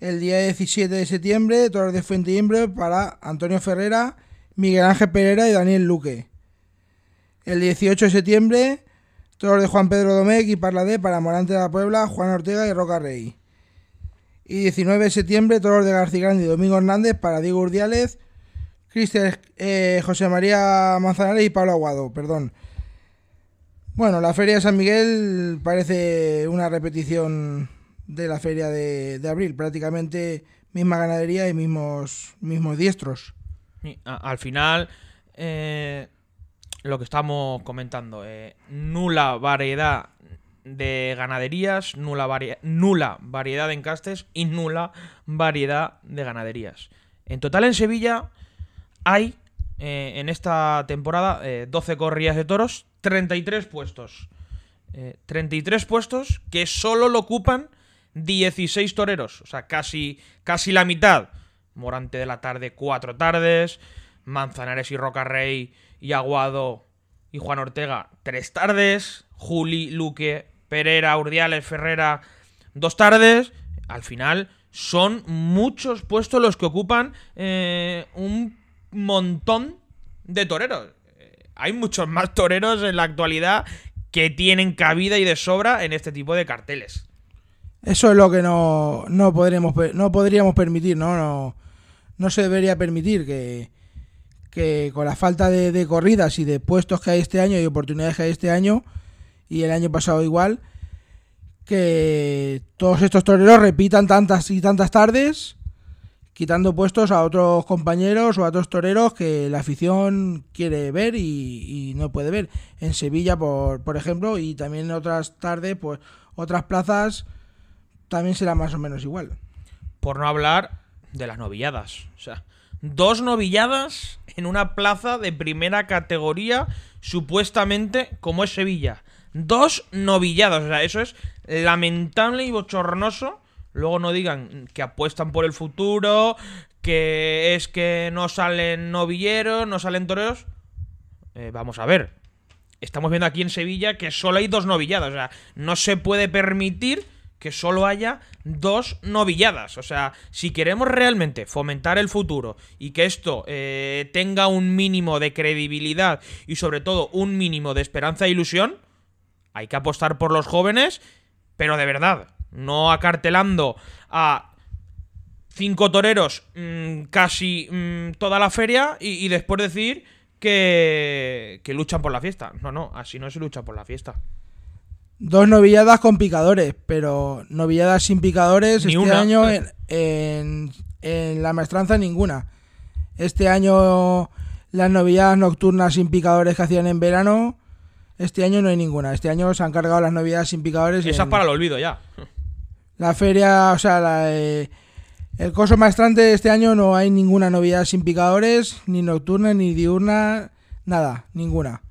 El día 17 de septiembre, toros de Fuente Imbre para Antonio Ferrera, Miguel Ángel Pereira y Daniel Luque. El 18 de septiembre, toros de Juan Pedro Domecq y Parladé para Morante de la Puebla, Juan Ortega y Roca Rey. Y 19 de septiembre, toros de García Grande y Domingo Hernández para Diego Urdiales, Cristian eh, José María Manzanares y Pablo Aguado, perdón. Bueno, la feria de San Miguel parece una repetición de la feria de, abril, prácticamente misma ganadería y mismos, mismos diestros. Al final, eh, lo que estamos comentando, eh, nula variedad de ganaderías, nula, nula variedad de encastes y nula variedad de ganaderías. En total en Sevilla hay eh, en esta temporada eh, 12 corridas de toros, 33 puestos. Eh, 33 puestos que solo lo ocupan 16 toreros, o sea, casi, casi la mitad. Morante de la tarde, cuatro tardes. Manzanares y Rocarrey y Aguado y Juan Ortega, tres tardes. Juli, Luque, Pereira, Urdiales, Ferrera, dos tardes. Al final son muchos puestos los que ocupan eh, un montón de toreros. Hay muchos más toreros en la actualidad que tienen cabida y de sobra en este tipo de carteles. Eso es lo que no, no, podremos, no podríamos permitir, ¿no? No, no se debería permitir que, que con la falta de, de corridas y de puestos que hay este año y oportunidades que hay este año y el año pasado igual, que todos estos toreros repitan tantas y tantas tardes, quitando puestos a otros compañeros o a otros toreros que la afición quiere ver y, no puede ver. En Sevilla, por, por ejemplo, y también en otras tardes, pues otras plazas también será más o menos igual. Por no hablar de las novilladas. O sea, dos novilladas en una plaza de primera categoría, supuestamente como es Sevilla. Dos novilladas. O sea, eso es lamentable y bochornoso. Luego no digan que apuestan por el futuro, que es que no salen novilleros, no salen toreros. Eh, vamos a ver. Estamos viendo aquí en Sevilla que solo hay dos novilladas. O sea, no se puede permitir que solo haya dos novilladas. O sea, si queremos realmente fomentar el futuro y que esto eh, tenga un mínimo de credibilidad y sobre todo un mínimo de esperanza e ilusión, hay que apostar por los jóvenes, pero de verdad, no acartelando a cinco toreros mmm, casi mmm, toda la feria y, y después decir que, que luchan por la fiesta. No, no, así no se lucha por la fiesta. Dos novilladas con picadores, pero novilladas sin picadores Ni este una. año en, en- en la maestranza ninguna. Este año las novilladas nocturnas sin picadores que hacían en verano, este año no hay ninguna. Este año se han cargado las novilladas sin picadores. Esa es en para el olvido ya. La feria, o sea, la, eh, el coso maestrante de este año no hay ninguna novedad sin picadores, ni nocturna, ni diurna, nada, ninguna.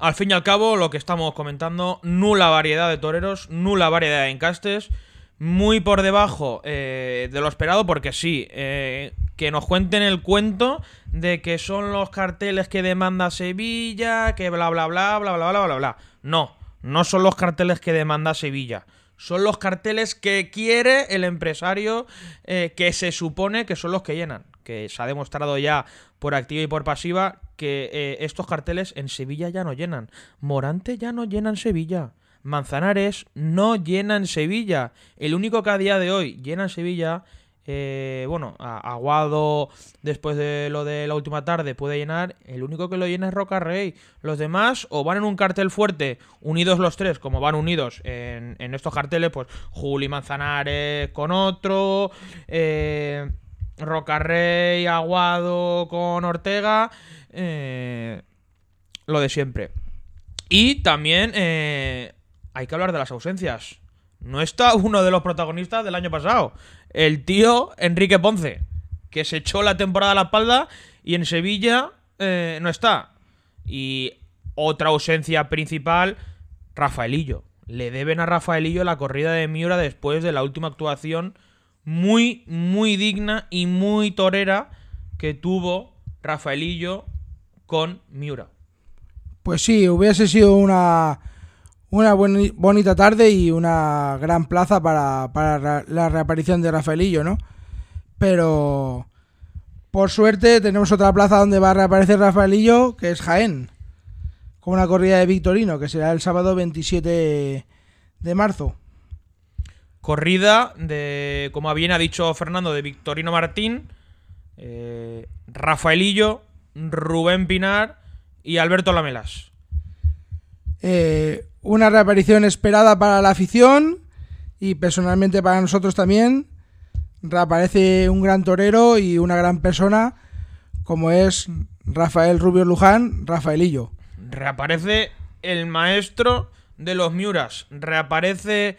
Al fin y al cabo, lo que estamos comentando, nula variedad de toreros, nula variedad de encastes, muy por debajo eh, de lo esperado, porque sí, eh, que nos cuenten el cuento de que son los carteles que demanda Sevilla, que bla bla bla bla bla bla bla bla. No, no son los carteles que demanda Sevilla. Son los carteles que quiere el empresario eh, que se supone que son los que llenan. Que se ha demostrado ya por activa y por pasiva que eh, estos carteles en Sevilla ya no llenan. Morante ya no llena en Sevilla. Manzanares no llena en Sevilla. El único que a día de hoy llena en Sevilla, eh, bueno, Aguado después de lo de la última tarde puede llenar. El único que lo llena es Roca Rey. Los demás o van en un cartel fuerte, unidos los tres, como van unidos en, estos carteles, pues Juli Manzanares con otro, eh, Rocarrey, Aguado con Ortega, eh, lo de siempre. Y también eh, hay que hablar de las ausencias. No está uno de los protagonistas del año pasado, el tío Enrique Ponce, que se echó la temporada a la espalda y en Sevilla eh, no está. Y otra ausencia principal, Rafaelillo. Le deben a Rafaelillo la corrida de Miura después de la última actuación muy, muy digna y muy torera que tuvo Rafaelillo con Miura. Pues sí, hubiese sido una, una boni- bonita tarde y una gran plaza para, para ra- la reaparición de Rafaelillo, ¿no? Pero por suerte tenemos otra plaza donde va a reaparecer Rafaelillo, que es Jaén, con una corrida de Victorino, que será el sábado 27 de marzo. Corrida de, como bien ha dicho Fernando, de Victorino Martín, eh, Rafaelillo, Rubén Pinar y Alberto Lamelas. Eh, una reaparición esperada para la afición y personalmente para nosotros también. Reaparece un gran torero y una gran persona como es Rafael Rubio Luján, Rafaelillo. Reaparece el maestro de los Miuras. Reaparece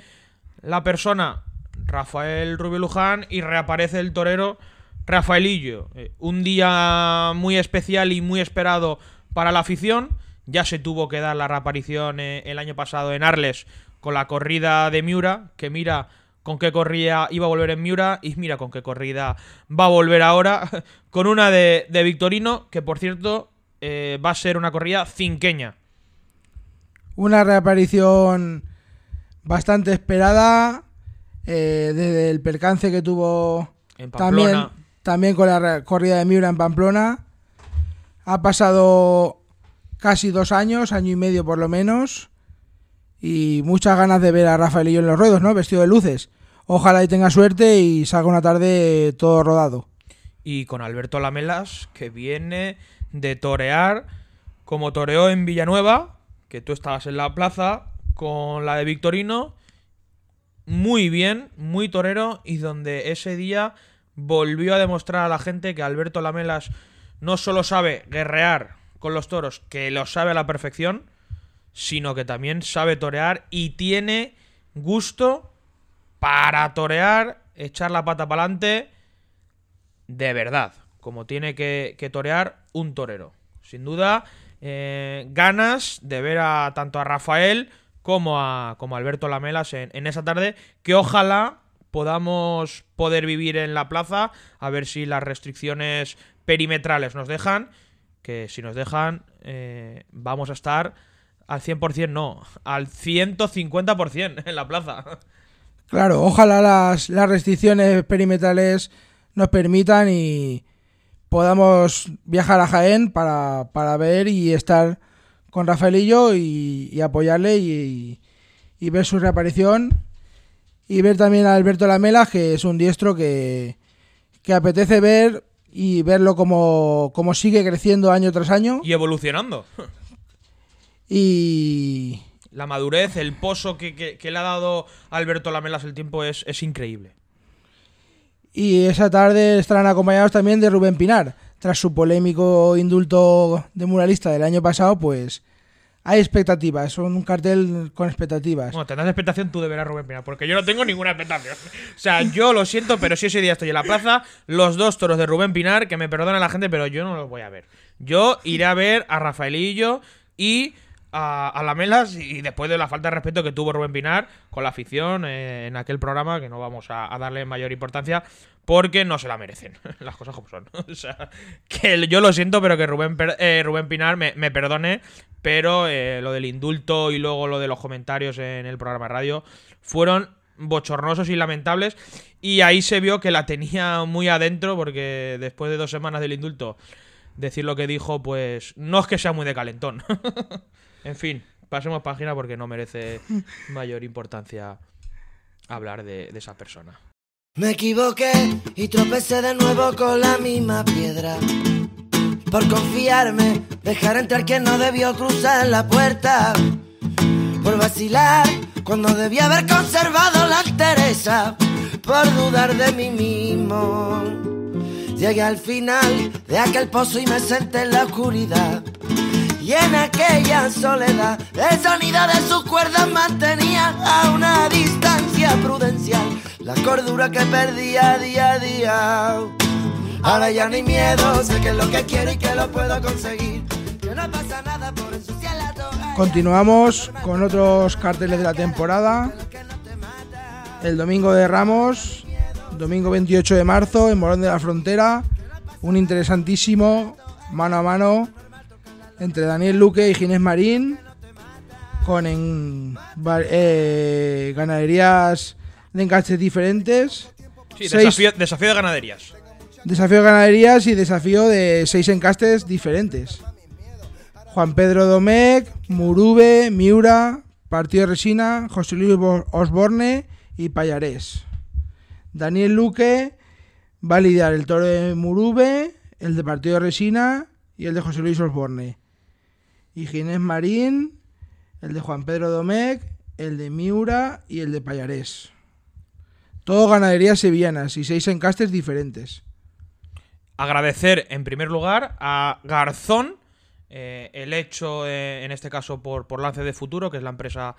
la persona Rafael Rubio Luján y reaparece el torero Rafaelillo. Eh, un día muy especial y muy esperado para la afición. Ya se tuvo que dar la reaparición el año pasado en Arles con la corrida de Miura, que mira con qué corrida iba a volver en Miura y mira con qué corrida va a volver ahora con una de, de Victorino, que por cierto eh, va a ser una corrida cinqueña. Una reaparición bastante esperada eh, desde el percance que tuvo En también, Pamplona. también con la corrida de Miura en Pamplona. Ha pasado casi dos años, año y medio por lo menos. Y muchas ganas de ver a Rafaelillo en los ruedos, ¿no? Vestido de luces. Ojalá y tenga suerte y salga una tarde todo rodado. Y con Alberto Lamelas, que viene de torear como toreó en Villanueva, que tú estabas en la plaza con la de Victorino, muy bien, muy torero, y donde ese día volvió a demostrar a la gente que Alberto Lamelas no solo sabe guerrear con los toros, que lo sabe a la perfección, sino que también sabe torear y tiene gusto para torear, echar la pata para adelante de verdad, como tiene que, torear un torero. Sin duda, eh, ganas de ver a tanto a Rafael como a, como Alberto Lamelas en, en esa tarde, que ojalá podamos poder vivir en la plaza, a ver si las restricciones perimetrales nos dejan, que si nos dejan eh, vamos a estar al 100%, no, al 150% en la plaza. Claro, ojalá las, las restricciones perimetrales nos permitan y podamos viajar a Jaén para, para ver y estar con Rafaelillo y, apoyarle y, y ver su reaparición y ver también a Alberto Lamela, que es un diestro que, que apetece ver y verlo como, como sigue creciendo año tras año. Y evolucionando. Y, La madurez, el pozo que, que- que le ha dado Alberto Lamelas el tiempo es, es increíble. y esa tarde estarán acompañados también de Rubén Pinar. Tras su polémico indulto de muralista del año pasado, pues hay expectativas, son un cartel con expectativas. Bueno, tendrás expectación tú de a Rubén Pinar, porque yo no tengo ninguna expectación. O sea, yo lo siento, pero si ese día estoy en la plaza, los dos toros de Rubén Pinar, que me perdone la gente, pero yo no los voy a ver. Yo iré a ver a Rafaelillo y a, a Lamelas, y después de la falta de respeto que tuvo Rubén Pinar con la afición eh, en aquel programa, que no vamos a darle mayor importancia, porque no se la merecen. Las cosas como son. O sea, que yo lo siento, pero que Rubén, eh, Rubén Pinar me, me perdone, pero eh, lo del indulto y luego lo de los comentarios en el programa de radio fueron bochornosos y lamentables. Y ahí se vio que la tenía muy adentro, porque después de dos semanas del indulto, decir lo que dijo, pues no es que sea muy de calentón. en fin, pasemos página porque no merece mayor importancia hablar de, de esa persona. Me equivoqué y tropecé de nuevo con la misma piedra. Por confiarme, dejar entrar quien no debió cruzar la puerta. Por vacilar cuando debía haber conservado la entereza. Por dudar de mí mismo. Llegué al final de aquel pozo y me senté en la oscuridad. En aquella soledad, el sonido de sus cuerdas mantenía a una distancia prudencial la cordura que perdía día a día. Ahora ya ni miedo, sé que es lo que quiero y que lo puedo conseguir. Que no pasa nada por ensuciar la. Continuamos con otros carteles de la temporada. El domingo de Ramos, domingo 28 de marzo, en Morón de la Frontera. Un interesantísimo mano a mano entre Daniel Luque y Ginés Marín. Con en, eh, ganaderías de encastes diferentes. Sí, Seis- desafío, desafío de ganaderías. Desafío de ganaderías y desafío de seis encastes diferentes. Juan Pedro Domecq, Murube, Miura, Partido de Resina, José Luis Bo- Osborne y Payarés. Daniel Luque va a lidiar el toro de Murube, el de Partido de Resina y el de José Luis Osborne. Y Ginés Marín, el de Juan Pedro Domecq, el de Miura y el de Payarés. Todo ganaderías sevillanas y seis encastes diferentes. agradecer en primer lugar a Garzón eh, el hecho, eh, en este caso por, por Lance de Futuro, que es la empresa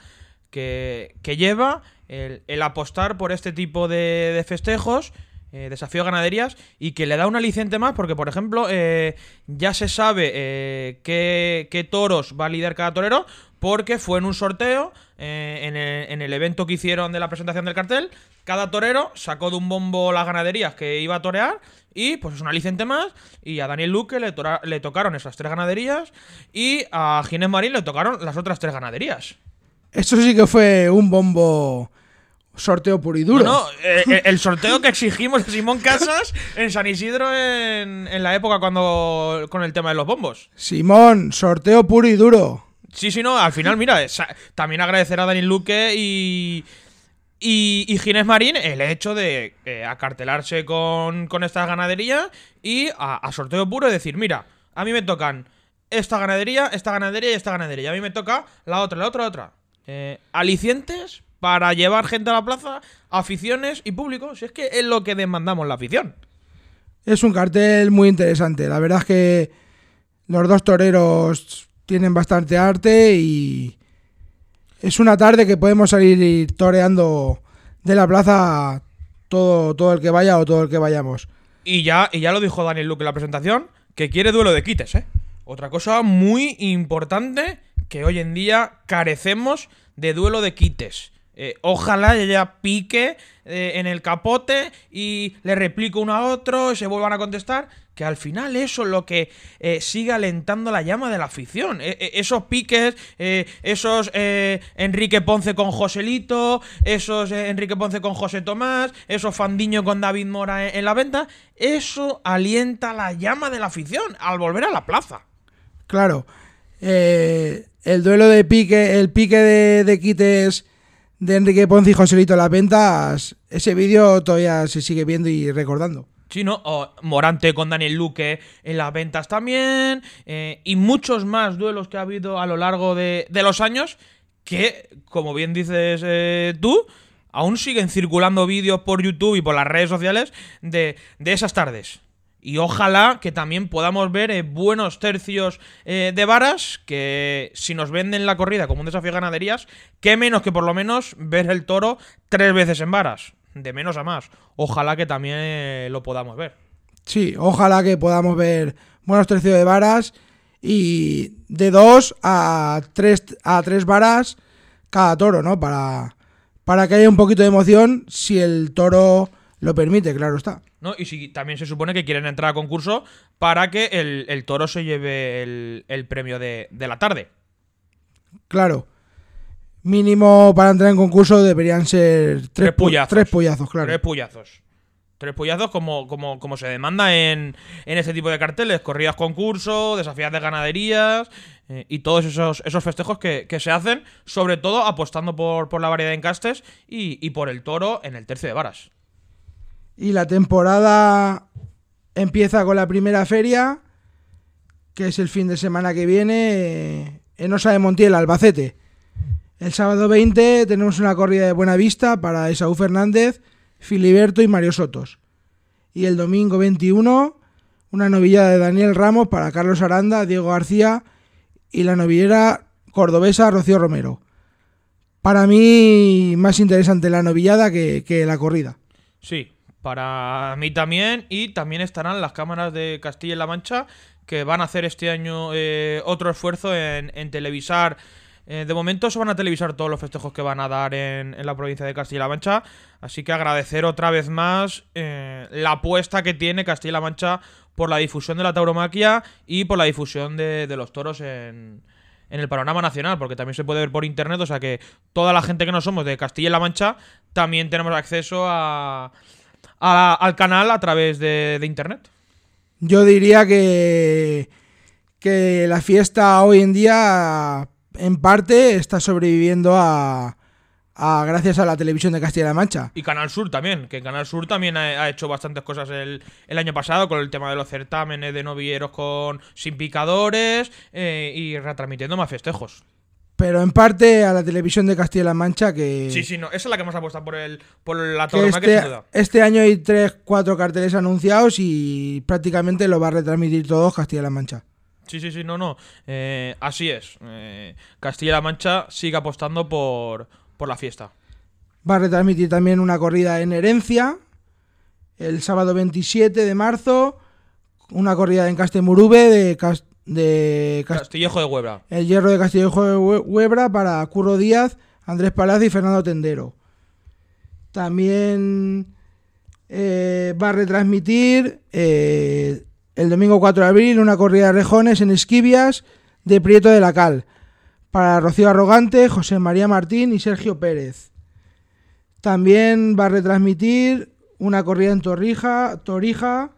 que, que lleva, el, apostar por este tipo de festejos. Eh, desafío ganaderías y que le da un aliciente más porque por ejemplo eh, ya se sabe eh, qué, toros va a lidiar cada torero porque fue en un sorteo eh, en, el, en el evento que hicieron de la presentación del cartel cada torero sacó de un bombo las ganaderías que iba a torear y pues es un aliciente más. Y a Daniel Luque le, le tocaron esas tres ganaderías. Y a Ginés Marín le tocaron las otras tres ganaderías. Esto sí que fue un bombo sorteo puro y duro. No, no, eh, eh, el sorteo que exigimos a Simón Casas en San Isidro en, en la época cuando. con el tema de los bombos. Simón, sorteo puro y duro. Sí, sí, no, al final, mira, esa- también agradecer a Daniel Luque y. Y, y Ginés Marín el hecho de eh, acartelarse con, con estas ganaderías y a, a sorteo puro y decir, mira, a mí me tocan esta ganadería, esta ganadería y esta ganadería. A mí me toca la otra, la otra, la otra. Eh, alicientes para llevar gente a la plaza, aficiones y público. Si es que es lo que demandamos la afición. Es un cartel muy interesante. La verdad es que los dos toreros tienen bastante arte y es una tarde que podemos salir toreando de la plaza todo, todo el que vaya o todo el que vayamos. Y ya, y ya lo dijo Daniel Luke en la presentación, que quiere duelo de quites, ¿eh? Otra cosa muy importante que hoy en día carecemos de duelo de quites. Eh, ojalá ella pique eh, en el capote y le replico uno a otro y se vuelvan a contestar. Que al final eso es lo que eh, sigue alentando la llama de la afición. esos piques, esos Enrique Ponce con Joselito, esos Enrique Ponce con José Tomás, esos Fandiño con David Mora en, la venta. Eso alienta la llama de la afición al volver a la plaza. Claro. el duelo de pique, el pique de, de quites de Enrique Ponce y Joselito Las Ventas, ese vídeo todavía se sigue viendo y recordando. Sí, ¿no? Morante con Daniel Luque en las ventas también. Eh, y muchos más duelos que ha habido a lo largo de, los años. Que, como bien dices eh, tú, aún siguen circulando vídeos por YouTube y por las redes sociales de, de esas tardes. Y ojalá que también podamos ver eh, buenos tercios eh, de varas, que si nos venden la corrida como un desafío de ganaderías, qué menos que por lo menos ver el toro tres veces en varas, de menos a más. Ojalá que también eh, lo podamos ver. Sí, ojalá que podamos ver buenos tercios de varas y de dos a tres, a tres varas cada toro, ¿no? Para, para que haya un poquito de emoción si el toro lo permite, claro está. ¿no? Y si también se supone que quieren entrar a concurso para que el, toro se lleve el, premio de, la tarde. Claro. Mínimo para entrar en concurso deberían ser tres, tres puyazos. Tres puyazos, claro. Tres puyazos. Tres puyazos como, como, como se demanda en, en este tipo de carteles. Corridas concurso, desafías de ganaderías eh, y todos esos, esos festejos que, se hacen, sobre todo apostando por, por la variedad de encastes y, y por el toro en el tercio de varas. Y la temporada empieza con la primera feria, que es el fin de semana que viene, en Osa de Montiel, Albacete. El sábado 20 tenemos una corrida de buena vista para Esaú Fernández, Filiberto y Mario Sotos. Y el domingo 21, una novillada de Daniel Ramos para Carlos Aranda, Diego García y la novillera cordobesa Rocío Romero. Para mí, más interesante la novillada que, que la corrida. Sí, para mí también. Y también estarán las cámaras de Castilla-La Mancha que van a hacer este año eh, otro esfuerzo en, televisar. Eh, de momento se van a televisar todos los festejos que van a dar en, la provincia de Castilla-La Mancha. Así que agradecer otra vez más eh, la apuesta que tiene Castilla-La Mancha por la difusión de la tauromaquia y por la difusión de, los toros en, en el panorama nacional, porque también se puede ver por internet, o sea que toda la gente que no somos de Castilla-La Mancha también tenemos acceso a, al canal a través de, internet. Yo diría que, que la fiesta hoy en día en parte está sobreviviendo a, gracias a la televisión de Castilla-La Mancha. Y Canal Sur también, que Canal Sur también ha, hecho bastantes cosas el, año pasado con el tema de los certámenes de novilleros con sin picadores eh, y retransmitiendo más festejos pero en parte a la televisión de Castilla-La Mancha que... Sí, sí, no, esa es la que más apuesta por, el, por la tauromaquia, este, duda. Este año hay tres, cuatro carteles anunciados y prácticamente lo va a retransmitir todo Castilla-La Mancha. Sí, sí, sí, no, no. Eh, así es. Eh, Castilla-La Mancha sigue apostando por, por la fiesta. Va a retransmitir también una corrida en herencia el sábado 27 de marzo, una corrida en Castemurube de, de Castillejo de Huebra. El hierro de Castillejo de Huebra para Curro Díaz, Andrés Palacio y Fernando Tendero. También eh, va a retransmitir eh, el domingo 4 de abril una corrida de rejones en Esquivias de Prieto de la Cal para Rocío Arrogante, José María Martín y Sergio Pérez. También va a retransmitir una corrida en Torrija, Torija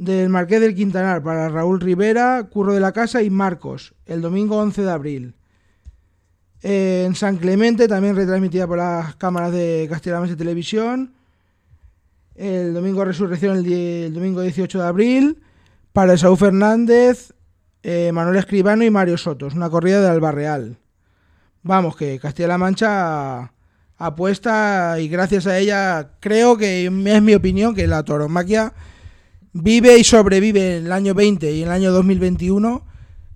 del Marqués del Quintanar para Raúl Rivera, Curro de la Casa y Marcos, el domingo 11 de abril. en San Clemente, también retransmitida por las cámaras de Castilla-La Mancha Televisión. El domingo Resurrección, el, domingo 18 de abril. Para Saúl Fernández, eh, Manuel Escribano y Mario Sotos, una corrida de Albarreal. Vamos, que Castilla-La Mancha apuesta y gracias a ella creo que es mi opinión que la tauromaquia vive y sobrevive en el año 20 y en el año 2021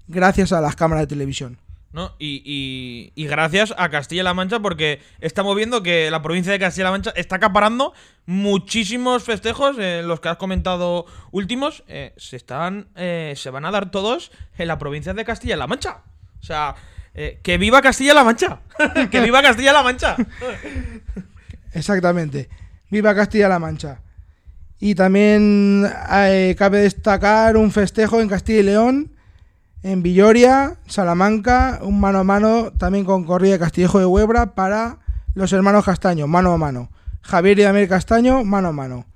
gracias a las cámaras de televisión. ¿no? Y, y- y gracias a Castilla-La Mancha, porque estamos viendo que la provincia de Castilla-La Mancha está acaparando muchísimos festejos, eh, los que has comentado últimos, eh, se están, eh, se van a dar todos en la provincia de Castilla-La Mancha. O sea, que viva Castilla-La Mancha, que viva Castilla-La Mancha. Exactamente. Viva Castilla-La Mancha. Y también eh, cabe destacar un festejo en Castilla y León, en Villoria, Salamanca, un mano a mano también con corrida Castillejo de Huebra para los hermanos Castaño, mano a mano. Javier y Damián Castaño, mano a mano.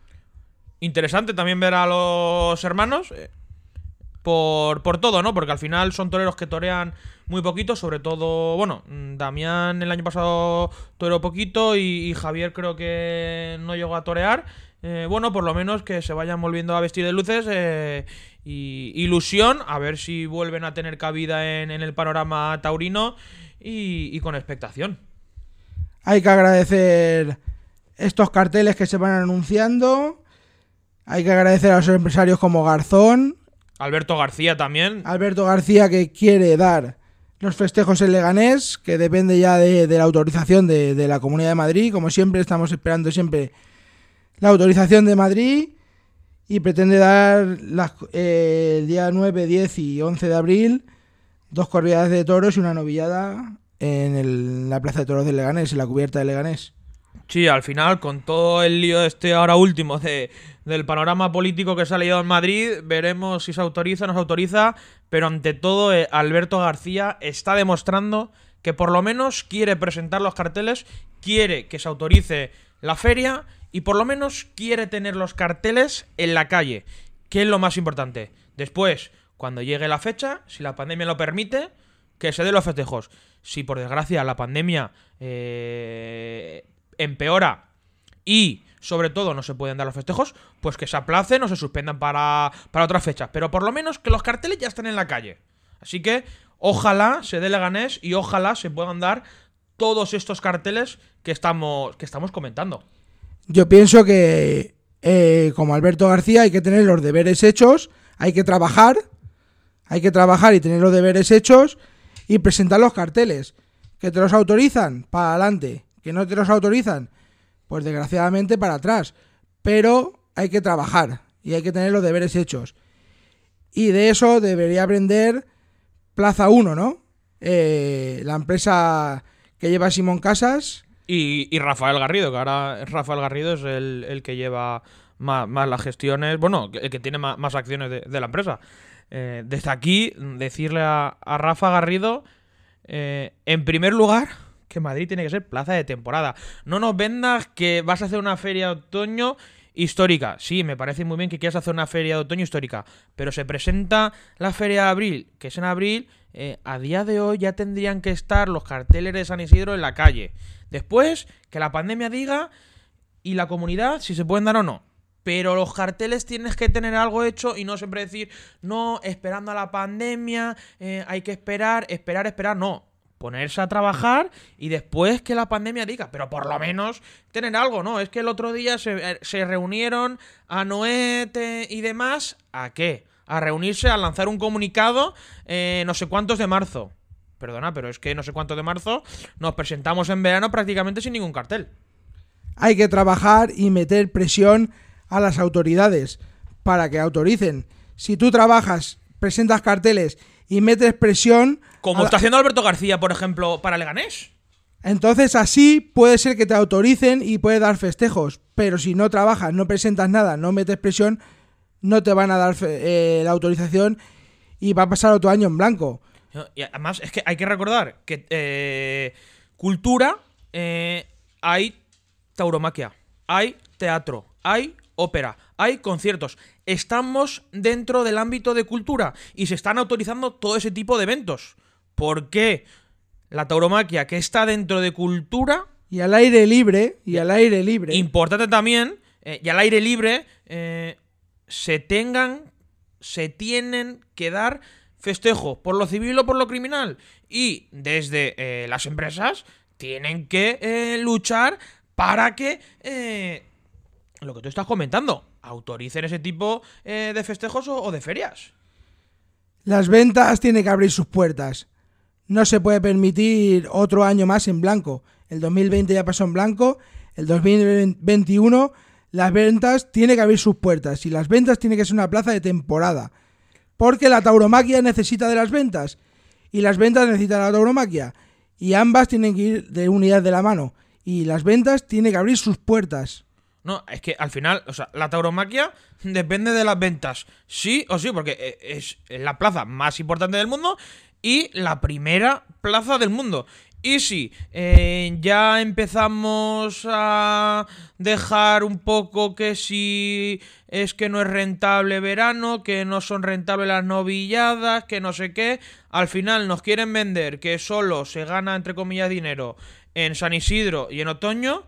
Interesante también ver a los hermanos. eh, por, por todo, ¿no? Porque al final son toreros que torean muy poquito, sobre todo, bueno, mm, Damián el año pasado toreó poquito y, y Javier creo que no llegó a torear. Eh, bueno, por lo menos que se vayan volviendo a vestir de luces eh, y ilusión, a ver si vuelven a tener cabida en, en el panorama taurino y, y con expectación. Hay que agradecer estos carteles que se van anunciando. Hay que agradecer a los empresarios como Garzón, Alberto García también. Alberto García que quiere dar los festejos en Leganés, que depende ya de, de la autorización de, de la Comunidad de Madrid. Como siempre, estamos esperando siempre la autorización de Madrid y pretende dar las- eh, el día 9, 10 y 11 de abril dos corridas de toros y una novillada en el- la Plaza de Toros de Leganés, en la cubierta de Leganés. Sí, al final, con todo el lío este ahora último de, del panorama político que se ha leído en Madrid, veremos si se autoriza o no se autoriza, pero ante todo eh, Alberto García está demostrando que por lo menos quiere presentar los carteles, quiere que se autorice la feria y por lo menos quiere tener los carteles en la calle, que es lo más importante. Después, cuando llegue la fecha, si la pandemia lo permite, que se den los festejos. Si por desgracia la pandemia eh, empeora y sobre todo no se pueden dar los festejos, pues que se aplacen o se suspendan para, para otras fechas. Pero por lo menos que los carteles ya estén en la calle. Así que ojalá se dé Leganés y ojalá se puedan dar todos estos carteles que estamos, que estamos comentando. Yo pienso que, eh, como Alberto García, hay que tener los deberes hechos, hay que trabajar, hay que trabajar y tener los deberes hechos y presentar los carteles. Que te los autorizan, para adelante. Que no te los autorizan, pues desgraciadamente para atrás. Pero hay que trabajar y hay que tener los deberes hechos. Y de eso debería aprender Plaza 1, ¿no? Eh, la empresa que lleva Simón Casas. Y, y Rafael Garrido, que ahora Rafael Garrido es el, el que lleva más, más las gestiones, bueno, el que tiene más, acciones de, de la empresa. Eh, desde aquí, decirle a, a Rafa Garrido, eh, en primer lugar, que Madrid tiene que ser plaza de temporada. No nos vendas que vas a hacer una feria de otoño histórica. Sí, me parece muy bien que quieras hacer una feria de otoño histórica, pero se presenta la feria de abril, que es en abril, eh, a día de hoy ya tendrían que estar los carteles de San Isidro en la calle. Después, que la pandemia diga y la comunidad si se pueden dar o no. Pero los carteles tienes que tener algo hecho y no siempre decir, no, esperando a la pandemia, eh, hay que esperar, esperar, esperar. No, ponerse a trabajar y después que la pandemia diga, pero por lo menos tener algo, ¿no? Es que el otro día se, eh, se reunieron a Noete y demás, ¿a qué? A reunirse, a lanzar un comunicado eh, no sé cuántos de marzo. Perdona, pero es que no sé cuántos de marzo nos presentamos en verano prácticamente sin ningún cartel. hay que trabajar y meter presión a las autoridades para que autoricen. Si tú trabajas, presentas carteles y metes presión, Como está haciendo Alberto García, por ejemplo, para Leganés. entonces así puede ser que te autoricen y puedes dar festejos. Pero si no trabajas, no presentas nada, no metes presión, no te van a dar eh, la autorización y va a pasar otro año en blanco. Y además es que hay que recordar que eh, cultura eh, hay tauromaquia, hay teatro, hay ópera, hay conciertos. Estamos dentro del ámbito de cultura y se están autorizando todo ese tipo de eventos. ¿Por qué la tauromaquia que está dentro de cultura Y al aire libre, y al aire libre. Importante también, eh, y al aire libre, eh, se tengan, se tienen que dar festejo por lo civil o por lo criminal. Y desde eh, las empresas tienen que luchar para que lo que tú estás comentando, autoricen ese tipo eh, de festejos o, de ferias. Las ventas tienen que abrir sus puertas. No se puede permitir otro año más en blanco. El 2020 ya pasó en blanco. El 2021 las ventas tienen que abrir sus puertas. Y las ventas tienen que ser una plaza de temporada. Porque la tauromaquia necesita de las ventas. Y las ventas necesitan la tauromaquia. Y ambas tienen que ir de unidad de la mano. Y las ventas tienen que abrir sus puertas. No, es que al final, o sea, la tauromaquia depende de las ventas. Sí o sí, porque eh, es la plaza más importante del mundo y la primera plaza del mundo. Y si eh, ya empezamos a dejar un poco que si es que no es rentable verano, que no son rentables las novilladas, que no sé qué, al final nos quieren vender que solo se gana, entre comillas, dinero en San Isidro y en otoño,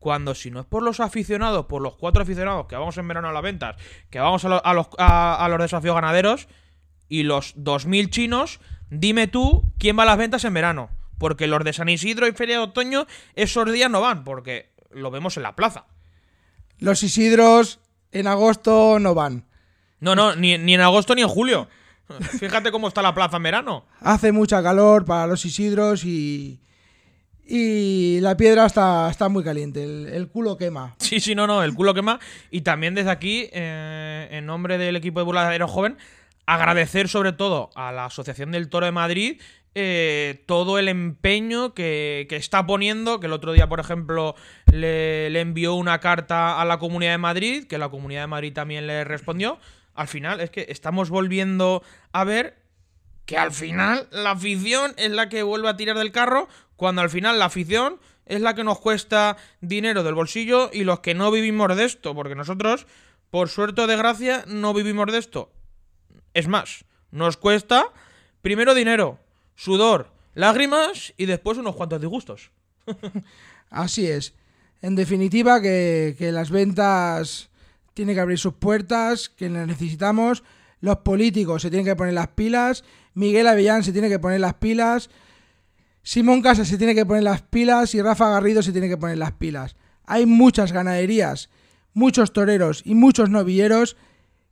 cuando si no es por los aficionados, por los cuatro aficionados que vamos en verano a las ventas, que vamos a, lo- a los, a- a los desafíos ganaderos y los 2.000 chinos, dime tú quién va a las ventas en verano. Porque los de San Isidro y Feria de Otoño esos días no van, porque lo vemos en la plaza. Los Isidros en agosto no van. No, no, ni, ni en agosto ni en julio. Fíjate cómo está la plaza en verano. Hace mucha calor para los Isidros y. Y la piedra está, está muy caliente. El, el culo quema. Sí, sí, no, no, el culo quema. Y también desde aquí, eh, en nombre del equipo de burladero joven, agradecer sobre todo a la Asociación del Toro de Madrid eh, todo el empeño que, que está poniendo, que el otro día, por ejemplo, le, le envió una carta a la Comunidad de Madrid, que la Comunidad de Madrid también le respondió. Al final es que estamos volviendo a ver que al final la afición es la que vuelve a tirar del carro, cuando al final la afición es la que nos cuesta dinero del bolsillo y los que no vivimos de esto, porque nosotros, por suerte o desgracia, no vivimos de esto. Es más, nos cuesta primero dinero, sudor, lágrimas y después unos cuantos disgustos. Así es. En definitiva, que, que las ventas tienen que abrir sus puertas, que las necesitamos. Los políticos se tienen que poner las pilas. Miguel Avellán se tiene que poner las pilas. Simón Casas se tiene que poner las pilas. Y Rafa Garrido se tiene que poner las pilas. Hay muchas ganaderías, muchos toreros y muchos novilleros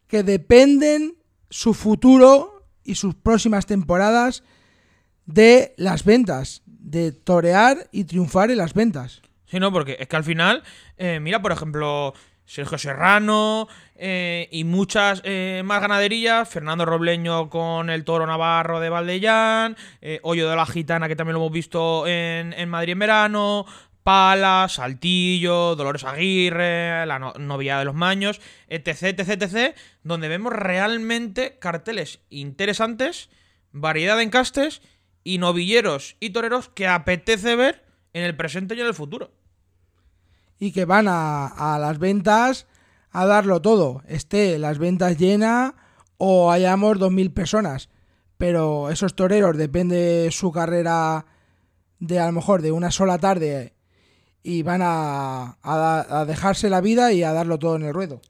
que dependen su futuro y sus próximas temporadas de las ventas, de torear y triunfar en las ventas. Sí, no, porque es que al final, eh, mira, por ejemplo, Sergio Serrano eh, y muchas eh, más ganaderías, Fernando Robleño con el toro navarro de Valdellán, eh, Hoyo de la Gitana, que también lo hemos visto en, Madrid en verano, Pala, Saltillo, Dolores Aguirre, la no- novia de los Maños, etc, etc, etc, donde vemos realmente carteles interesantes, variedad de encastes y novilleros y toreros que apetece ver en el presente y en el futuro. y que van a las ventas a darlo todo. Esté las ventas llenas o hayamos 2.000 personas. Pero esos toreros depende su carrera de a lo mejor de una sola tarde y van a, a a dejarse la vida y a darlo todo en el ruedo.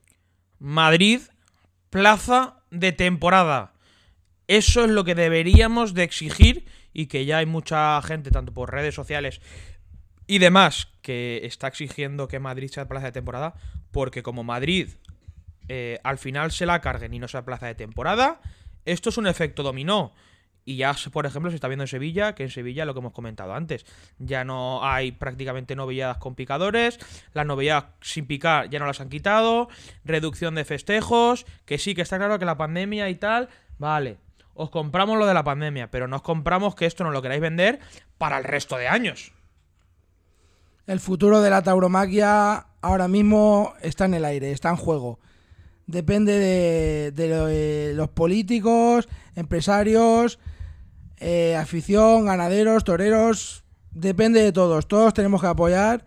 Madrid, plaza de temporada. Eso es lo que deberíamos de exigir y que ya hay mucha gente, tanto por redes sociales y demás, que está exigiendo que Madrid sea plaza de temporada, porque como Madrid eh, al final se la carguen y no sea plaza de temporada, esto es un efecto dominó. Y ya, por ejemplo, se está viendo en Sevilla, que en Sevilla, lo que hemos comentado antes, ya no hay prácticamente novilladas con picadores, las novilladas sin picar ya no las han quitado, reducción de festejos, que sí, que está claro que la pandemia y tal, vale, os compramos lo de la pandemia, pero no os compramos que esto no lo queráis vender para el resto de años. El futuro de la tauromaquia ahora mismo está en el aire, está en juego. Depende de, de los políticos, empresarios, eh, afición, ganaderos, toreros. Depende de todos. Todos tenemos que apoyar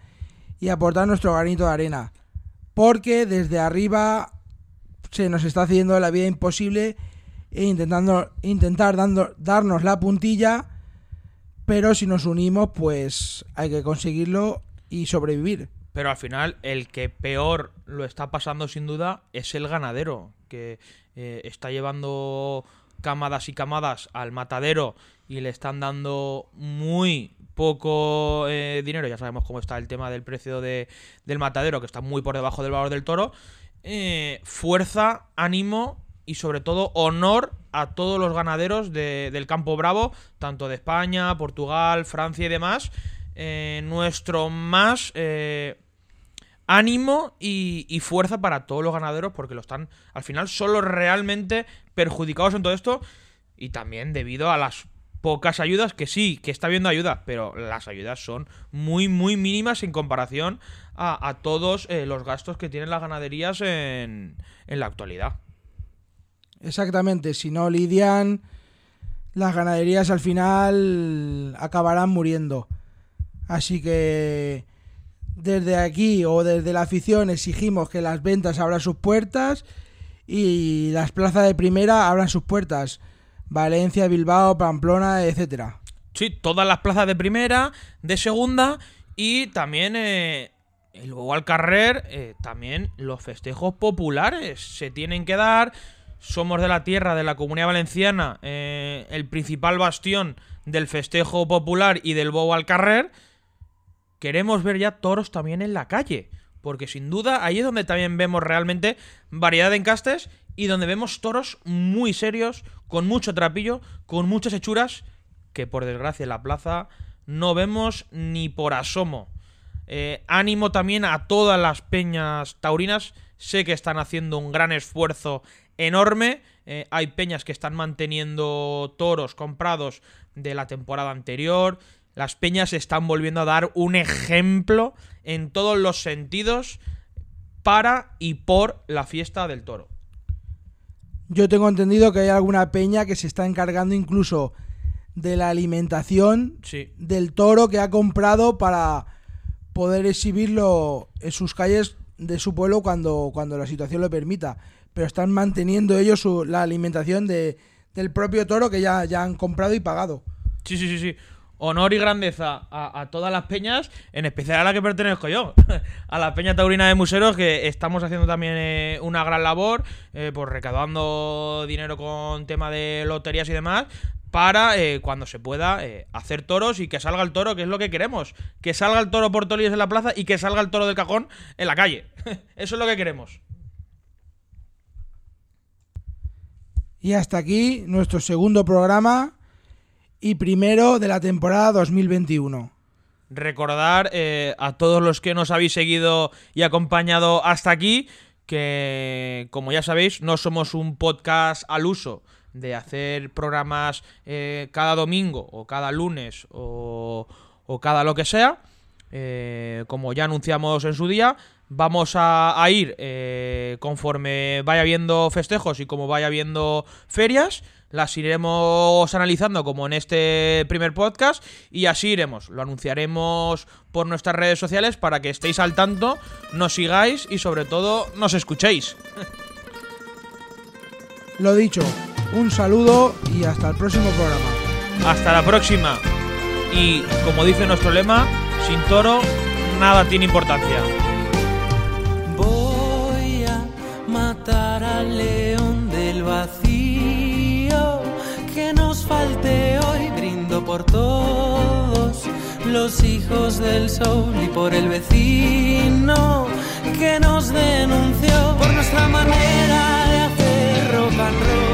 y aportar nuestro granito de arena. Porque desde arriba se nos está haciendo la vida imposible e intentando intentar dando, darnos la puntilla pero si nos unimos, pues hay que conseguirlo y sobrevivir. Pero al final, el que peor lo está pasando sin duda es el ganadero, que eh, está llevando camadas y camadas al matadero y le están dando muy poco eh, dinero, ya sabemos cómo está el tema del precio de, del matadero, que está muy por debajo del valor del toro, eh, fuerza, ánimo y sobre todo honor a todos los ganaderos de- del campo bravo, tanto de España, Portugal, Francia y demás. Eh, nuestro más eh, ánimo y, fuerza para todos los ganaderos porque lo están, al final, son los realmente perjudicados en todo esto y también debido a las pocas ayudas, que sí, que está habiendo ayuda, pero las ayudas son muy, muy mínimas en comparación a, a todos eh, los gastos que tienen las ganaderías en, en la actualidad. Exactamente, si no lidian, las ganaderías al final acabarán muriendo. Así que desde aquí o desde la afición exigimos que las ventas abran sus puertas y las plazas de primera abran sus puertas. Valencia, Bilbao, Pamplona, etcétera. Sí, todas las plazas de primera, de segunda y también eh, luego al carrer, eh, también los festejos populares se tienen que dar. Somos de la tierra de la comunidad valenciana, eh, el principal bastión del festejo popular y del bobo al carrer. Queremos ver ya toros también en la calle, porque sin duda ahí es donde también vemos realmente variedad de encastes y donde vemos toros muy serios, con mucho trapillo, con muchas hechuras, que por desgracia en la plaza no vemos ni por asomo. Eh, ánimo también a todas las peñas taurinas. Sé que están haciendo un gran esfuerzo enorme. Eh, hay peñas que están manteniendo toros comprados de la temporada anterior. Las peñas están volviendo a dar un ejemplo en todos los sentidos para y por la fiesta del toro. Yo tengo entendido que hay alguna peña que se está encargando incluso de la alimentación Sí. del toro que ha comprado para poder exhibirlo en sus calles de su pueblo cuando, cuando la situación lo permita. Pero están manteniendo ellos su- la alimentación de, del propio toro que ya, ya han comprado y pagado. Sí, sí, sí, sí. Honor y grandeza a, todas las peñas, en especial a la que pertenezco yo, a la Peña Taurina de Museros, que estamos haciendo también eh, una gran labor, eh, pues recaudando dinero con tema de loterías y demás, para eh, cuando se pueda hacer toros y que salga el toro, que es lo que queremos. Que salga el toro por Tolíes en la plaza y que salga el toro del cajón en la calle. Eso es lo que queremos. Y hasta aquí nuestro segundo programa y primero de la temporada 2021. Recordar eh, a todos los que nos habéis seguido y acompañado hasta aquí que, como ya sabéis, no somos un podcast al uso de hacer programas eh, cada domingo o cada lunes o, o cada lo que sea. Eh, como ya anunciamos en su día, vamos a, a ir conforme vaya viendo festejos y como vaya viendo ferias. Las iremos analizando como en este primer podcast y así iremos. Lo anunciaremos por nuestras redes sociales para que estéis al tanto, nos sigáis y sobre todo nos escuchéis. Lo dicho, un saludo y hasta el próximo programa. Hasta la próxima. Y como dice nuestro lema, sin toro nada tiene importancia. Voy a matar al león del vacío. por todos los hijos del sol y por el vecino que nos denunció por nuestra manera de hacer rock and roll.